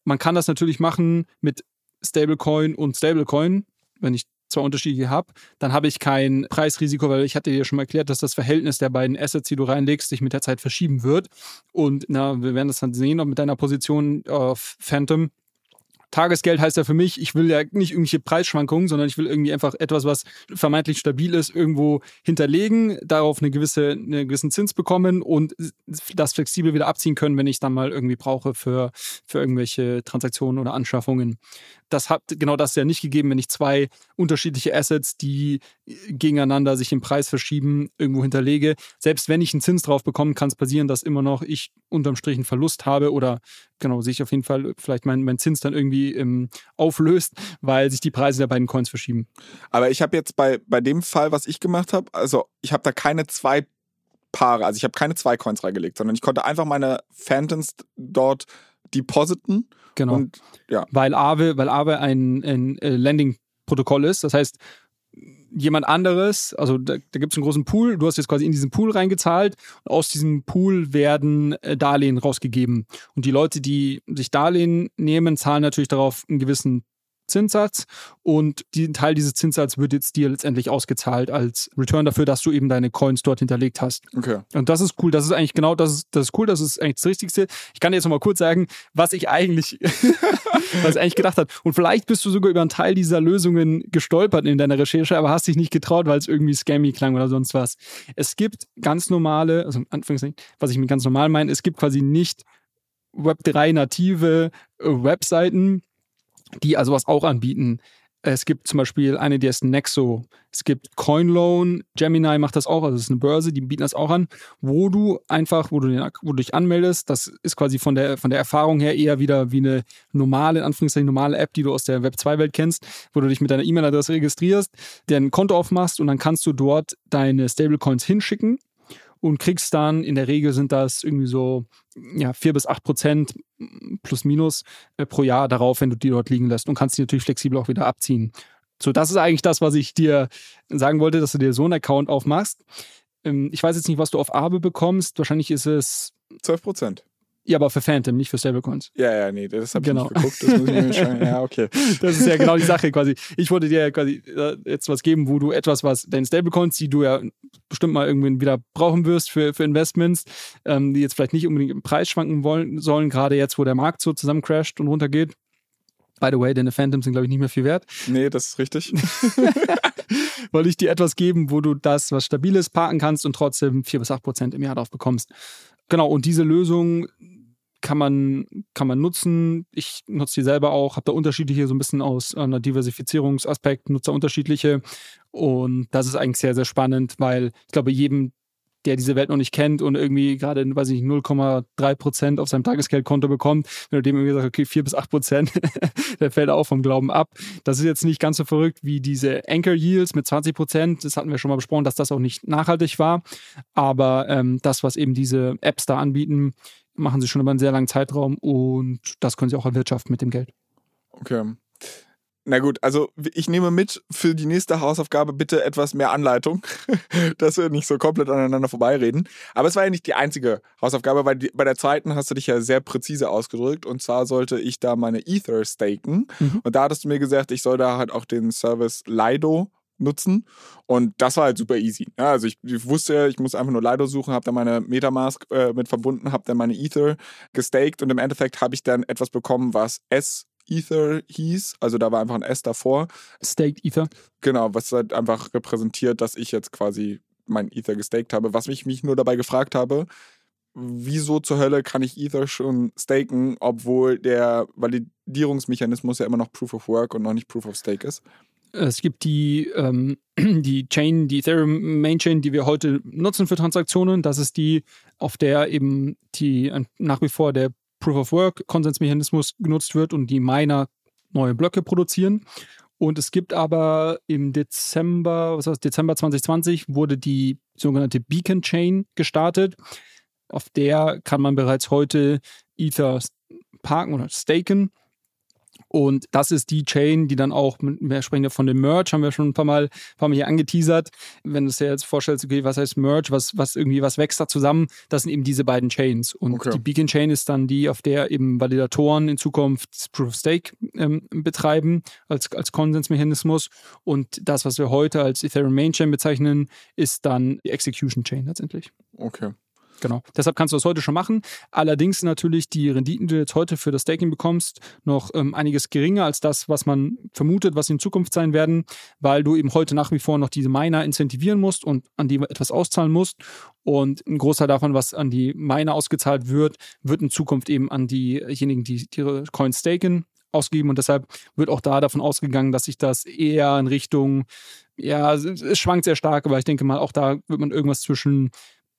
Man kann das natürlich machen mit Stablecoin und Stablecoin, wenn ich zwei unterschiedliche habe, dann habe ich kein Preisrisiko, weil ich hatte dir schon mal erklärt, dass das Verhältnis der beiden Assets, die du reinlegst, sich mit der Zeit verschieben wird. Und na, wir werden das dann sehen, ob mit deiner Position auf Phantom. Tagesgeld heißt ja für mich, ich will ja nicht irgendwelche Preisschwankungen, sondern ich will irgendwie einfach etwas, was vermeintlich stabil ist, irgendwo hinterlegen, darauf eine gewisse, einen gewissen Zins bekommen und das flexibel wieder abziehen können, wenn ich es dann mal irgendwie brauche für, für irgendwelche Transaktionen oder Anschaffungen. Das hat genau das ja nicht gegeben, wenn ich zwei unterschiedliche Assets, die gegeneinander sich im Preis verschieben, irgendwo hinterlege. Selbst wenn ich einen Zins drauf bekomme, kann es passieren, dass immer noch ich unterm Strich einen Verlust habe oder genau, sich auf jeden Fall vielleicht mein, mein Zins dann irgendwie ähm, auflöst, weil sich die Preise der beiden Coins verschieben. Aber ich habe jetzt bei, bei dem Fall, was ich gemacht habe, also ich habe da keine zwei Paare, also ich habe keine zwei Coins reingelegt, sondern ich konnte einfach meine Phantoms dort depositen. Genau. Und ja, weil Aave, weil Aave ein, ein äh, Landing-Protokoll ist. Das heißt, jemand anderes, also da, da gibt es einen großen Pool, du hast jetzt quasi in diesen Pool reingezahlt und aus diesem Pool werden äh, Darlehen rausgegeben. Und die Leute, die sich Darlehen nehmen, zahlen natürlich darauf einen gewissen Zinssatz und die, ein Teil dieses Zinssatzes wird jetzt dir letztendlich ausgezahlt als Return dafür, dass du eben deine Coins dort hinterlegt hast. okay. Und das ist cool. Das ist eigentlich genau das ist, das ist cool. Das ist eigentlich das Richtigste. Ich kann dir jetzt noch mal kurz sagen, was ich eigentlich, was ich eigentlich gedacht habe. Und vielleicht bist du sogar über einen Teil dieser Lösungen gestolpert in deiner Recherche, aber hast dich nicht getraut, weil es irgendwie scammy klang oder sonst was. Es gibt ganz normale, also Anführungszeichen, was ich mit ganz normal meine, es gibt quasi nicht Web3 native Webseiten, die also was auch anbieten. Es gibt zum Beispiel eine, die heißt Nexo. Es gibt CoinLoan, Gemini macht das auch, also es ist eine Börse, die bieten das auch an, wo du einfach, wo du, den, wo du dich anmeldest, das ist quasi von der, von der Erfahrung her eher wieder wie eine normale, in Anführungszeichen normale App, die du aus der Web 2-Welt kennst, wo du dich mit deiner E-Mail-Adresse registrierst, dir ein Konto aufmachst und dann kannst du dort deine Stablecoins hinschicken und kriegst dann, in der Regel sind das irgendwie so ja, 4 bis 8 Prozent plus minus äh, pro Jahr darauf, wenn du die dort liegen lässt und kannst die natürlich flexibel auch wieder abziehen. So, das ist eigentlich das, was ich dir sagen wollte, dass du dir so einen Account aufmachst. Ähm, ich weiß jetzt nicht, was du auf Abe bekommst. Wahrscheinlich ist es, 12 Prozent. Ja, aber für Phantom, nicht für Stablecoins. Ja, ja, nee, das habe Genau. ich nicht geguckt. Das muss ich mir schon, ja, okay. Das ist ja genau die Sache quasi. Ich wollte dir quasi äh, jetzt was geben, wo du etwas, was deine Stablecoins, die du ja bestimmt mal irgendwann wieder brauchen wirst für, für Investments, ähm, die jetzt vielleicht nicht unbedingt im Preis schwanken wollen, sollen, gerade jetzt, wo der Markt so zusammencrasht und runtergeht. By the way, deine Phantoms sind, glaube ich, nicht mehr viel wert. Nee, das ist richtig. Wollte ich dir etwas geben, wo du das, was Stabiles parken kannst und trotzdem 4 bis 8 Prozent im Jahr drauf bekommst. Genau, und diese Lösung kann man, kann man nutzen. Ich nutze die selber auch, habe da unterschiedliche, so ein bisschen aus einer Diversifizierungsaspekt, nutze unterschiedliche. Und das ist eigentlich sehr, sehr spannend, weil ich glaube, jedem, der diese Welt noch nicht kennt und irgendwie gerade, weiß ich, nicht, 0,3 Prozent auf seinem Tagesgeldkonto bekommt, wenn du dem irgendwie sagst, okay, 4 bis 8 Prozent, der fällt auch vom Glauben ab. Das ist jetzt nicht ganz so verrückt wie diese Anchor Yields mit 20 Prozent. Das hatten wir schon mal besprochen, dass das auch nicht nachhaltig war. Aber ähm, das, was eben diese Apps da anbieten, machen sie schon über einen sehr langen Zeitraum und das können sie auch erwirtschaften mit dem Geld. Okay. Na gut, also ich nehme mit für die nächste Hausaufgabe bitte etwas mehr Anleitung, dass wir nicht so komplett aneinander vorbeireden. Aber es war ja nicht die einzige Hausaufgabe, weil die, bei der zweiten hast du dich ja sehr präzise ausgedrückt. Und zwar sollte ich da meine Ether staken. Mhm. Und da hattest du mir gesagt, ich soll da halt auch den Service Lido nutzen. Und das war halt super easy. Ja, also ich, ich, wusste, ich muss einfach nur Lido suchen, habe dann meine Metamask äh, mit verbunden, habe dann meine Ether gestaked und im Endeffekt habe ich dann etwas bekommen, was S Ether hieß. Also da war einfach ein S davor. Staked Ether. Genau, was halt einfach repräsentiert, dass ich jetzt quasi mein Ether gestaked habe. Was mich, mich nur dabei gefragt habe, wieso zur Hölle kann ich Ether schon staken, obwohl der Validierungsmechanismus ja immer noch Proof of Work und noch nicht Proof of Stake ist? Es gibt die, ähm, die Chain, die Ethereum Main Chain, die wir heute nutzen für Transaktionen. Das ist die, auf der eben die nach wie vor der Proof of Work Konsensmechanismus genutzt wird und die Miner neue Blöcke produzieren. Und es gibt aber im Dezember, was heißt Dezember 2020 wurde die sogenannte Beacon Chain gestartet. Auf der kann man bereits heute Ether parken oder staken. Und das ist die Chain, die dann auch, wir sprechen ja von dem Merge, haben wir schon ein paar Mal, ein paar Mal hier angeteasert. Wenn du dir jetzt vorstellst, okay, was heißt Merge, was, was irgendwie, was wächst da zusammen, das sind eben diese beiden Chains. Und okay. die Beacon Chain ist dann die, auf der eben Validatoren in Zukunft Proof of Stake ähm, betreiben als, als Konsensmechanismus. Und das, was wir heute als Ethereum Main Chain bezeichnen, ist dann die Execution Chain letztendlich. Okay. Genau. Deshalb kannst du das heute schon machen. Allerdings natürlich die Renditen, die du jetzt heute für das Staking bekommst, noch ähm, einiges geringer als das, was man vermutet, was in Zukunft sein werden, weil du eben heute nach wie vor noch diese Miner incentivieren musst und an die etwas auszahlen musst. Und ein Großteil davon, was an die Miner ausgezahlt wird, wird in Zukunft eben an diejenigen, die ihre Coins staken, ausgegeben. Und deshalb wird auch da davon ausgegangen, dass sich das eher in Richtung, ja, es schwankt sehr stark, aber ich denke mal, auch da wird man irgendwas zwischen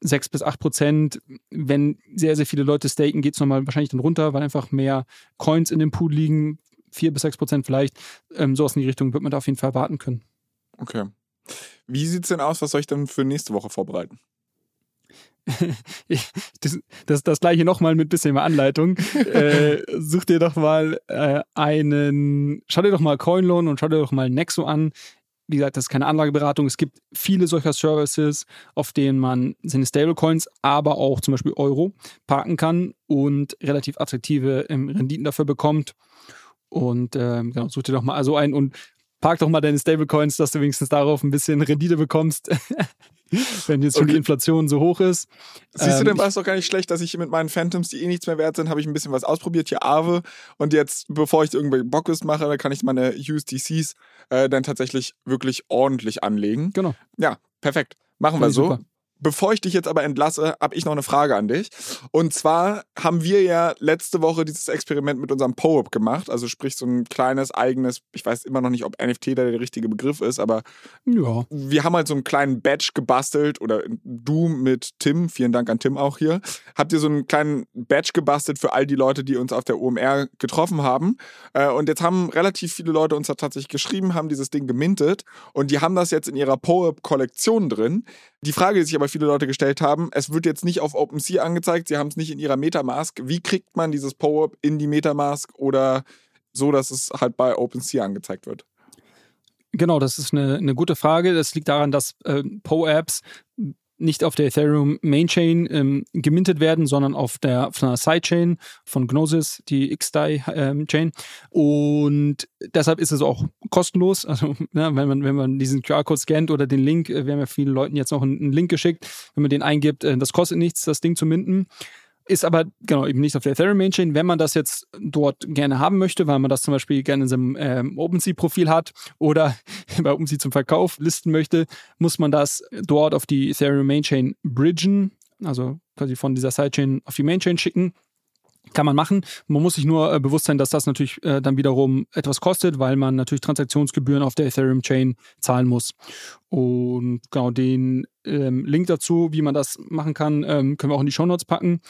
6 bis 8 Prozent. Wenn sehr, sehr viele Leute staken, geht es nochmal wahrscheinlich dann runter, weil einfach mehr Coins in dem Pool liegen. 4 bis 6 Prozent vielleicht. Ähm, sowas in die Richtung wird man da auf jeden Fall warten können. Okay. Wie sieht es denn aus? Was soll ich denn für nächste Woche vorbereiten? das, das, das gleiche nochmal mit bisschen mehr Anleitung. äh, such dir doch mal äh, einen, schau dir doch mal CoinLoan und schau dir doch mal Nexo an wie gesagt, das ist keine Anlageberatung. Es gibt viele solcher Services, auf denen man seine Stablecoins, aber auch zum Beispiel Euro parken kann und relativ attraktive ähm, Renditen dafür bekommt. Und ähm, genau, such dir doch mal so ein und park doch mal deine Stablecoins, dass du wenigstens darauf ein bisschen Rendite bekommst. wenn jetzt schon okay. die Inflation so hoch ist. Siehst du, dann ähm, war es doch gar nicht schlecht, dass ich mit meinen Phantoms, die eh nichts mehr wert sind, habe ich ein bisschen was ausprobiert, hier Aave. Und jetzt, bevor ich irgendwelche Bockes mache, dann kann ich meine USDCs äh, dann tatsächlich wirklich ordentlich anlegen. Genau. Ja, perfekt. Machen wir so. Super. Bevor ich dich jetzt aber entlasse, habe ich noch eine Frage an dich. Und zwar haben wir ja letzte Woche dieses Experiment mit unserem PO-Up gemacht. Also sprich so ein kleines eigenes, ich weiß immer noch nicht, ob NFT da der richtige Begriff ist, aber ja. wir haben halt so einen kleinen Badge gebastelt oder du mit Tim, vielen Dank an Tim auch hier, habt ihr so einen kleinen Badge gebastelt für all die Leute, die uns auf der OMR getroffen haben. Äh, und jetzt haben relativ viele Leute uns da tatsächlich geschrieben, haben dieses Ding gemintet und die haben das jetzt in ihrer PO-Up-Kollektion drin. Die Frage, die sich aber viele Leute gestellt haben, es wird jetzt nicht auf OpenSea angezeigt, sie haben es nicht in ihrer Metamask. Wie kriegt man dieses POAP in die Metamask oder so, dass es halt bei OpenSea angezeigt wird? Genau, das ist eine, eine gute Frage. Das liegt daran, dass äh, PO-Apps nicht auf der Ethereum Mainchain ähm, gemintet werden, sondern auf der auf einer Sidechain von Gnosis, die XDAI ähm, Chain. Und deshalb ist es auch kostenlos. Also ne, wenn man wenn man diesen QR-Code scannt oder den Link, äh, wir haben ja vielen Leuten jetzt noch einen, einen Link geschickt, wenn man den eingibt, äh, das kostet nichts, das Ding zu minden. Ist aber genau eben nicht auf der Ethereum Mainchain. Wenn man das jetzt dort gerne haben möchte, weil man das zum Beispiel gerne in seinem ähm, OpenSea-Profil hat oder bei OpenSea zum Verkauf listen möchte, muss man das dort auf die Ethereum Mainchain bridgen, also quasi von dieser Sidechain auf die Mainchain schicken. Kann man machen. Man muss sich nur äh, bewusst sein, dass das natürlich äh, dann wiederum etwas kostet, weil man natürlich Transaktionsgebühren auf der Ethereum Chain zahlen muss. Und genau den ähm, Link dazu, wie man das machen kann, ähm, können wir auch in die Show Notes packen.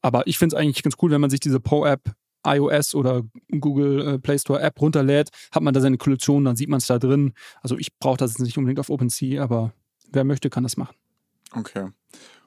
Aber ich finde es eigentlich ganz cool, wenn man sich diese Po-App iOS oder Google äh, Play Store App runterlädt, hat man da seine Kollektion, dann sieht man es da drin. Also ich brauche das nicht unbedingt auf OpenSea, aber wer möchte, kann das machen. Okay,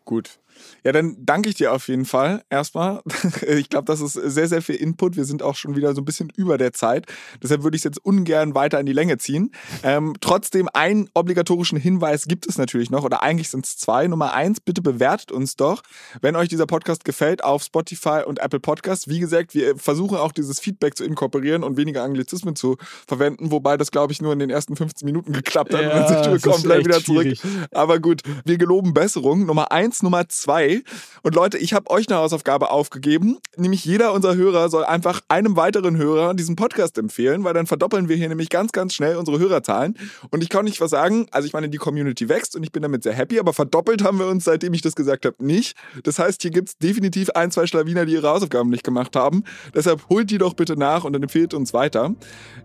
gut. Ja, dann danke ich dir auf jeden Fall erstmal. Ich glaube, das ist sehr, sehr viel Input. Wir sind auch schon wieder so ein bisschen über der Zeit. Deshalb würde ich es jetzt ungern weiter in die Länge ziehen. Ähm, trotzdem, einen obligatorischen Hinweis gibt es natürlich noch, oder eigentlich sind es zwei. Nummer eins, bitte bewertet uns doch, wenn euch dieser Podcast gefällt, auf Spotify und Apple Podcasts. Wie gesagt, wir versuchen auch dieses Feedback zu inkorporieren und weniger Anglizismen zu verwenden, wobei das, glaube ich, nur in den ersten 15 Minuten geklappt hat. Ja, und dann sind wir komplett wieder zurück. schwierig. Aber gut, wir geloben Besserung. Nummer eins, Nummer zwei. Und Leute, ich habe euch eine Hausaufgabe aufgegeben. Nämlich jeder unserer Hörer soll einfach einem weiteren Hörer diesen Podcast empfehlen, weil dann verdoppeln wir hier nämlich ganz, ganz schnell unsere Hörerzahlen. Und ich kann nicht was sagen. Also ich meine, die Community wächst und ich bin damit sehr happy, aber verdoppelt haben wir uns, seitdem ich das gesagt habe, nicht. Das heißt, hier gibt es definitiv ein, zwei Schlawiner, die ihre Hausaufgaben nicht gemacht haben. Deshalb holt die doch bitte nach und dann empfehlt uns weiter.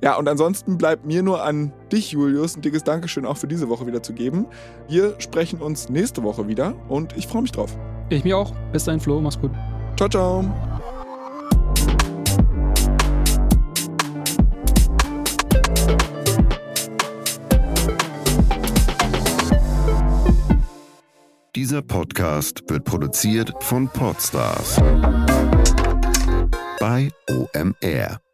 Ja, und ansonsten bleibt mir nur an dich, Julius, ein dickes Dankeschön auch für diese Woche wieder zu geben. Wir sprechen uns nächste Woche wieder und ich freue mich drauf. Ich mich auch. Bis dahin, Flo. Mach's gut. Ciao, ciao. Dieser Podcast wird produziert von Podstars bei OMR.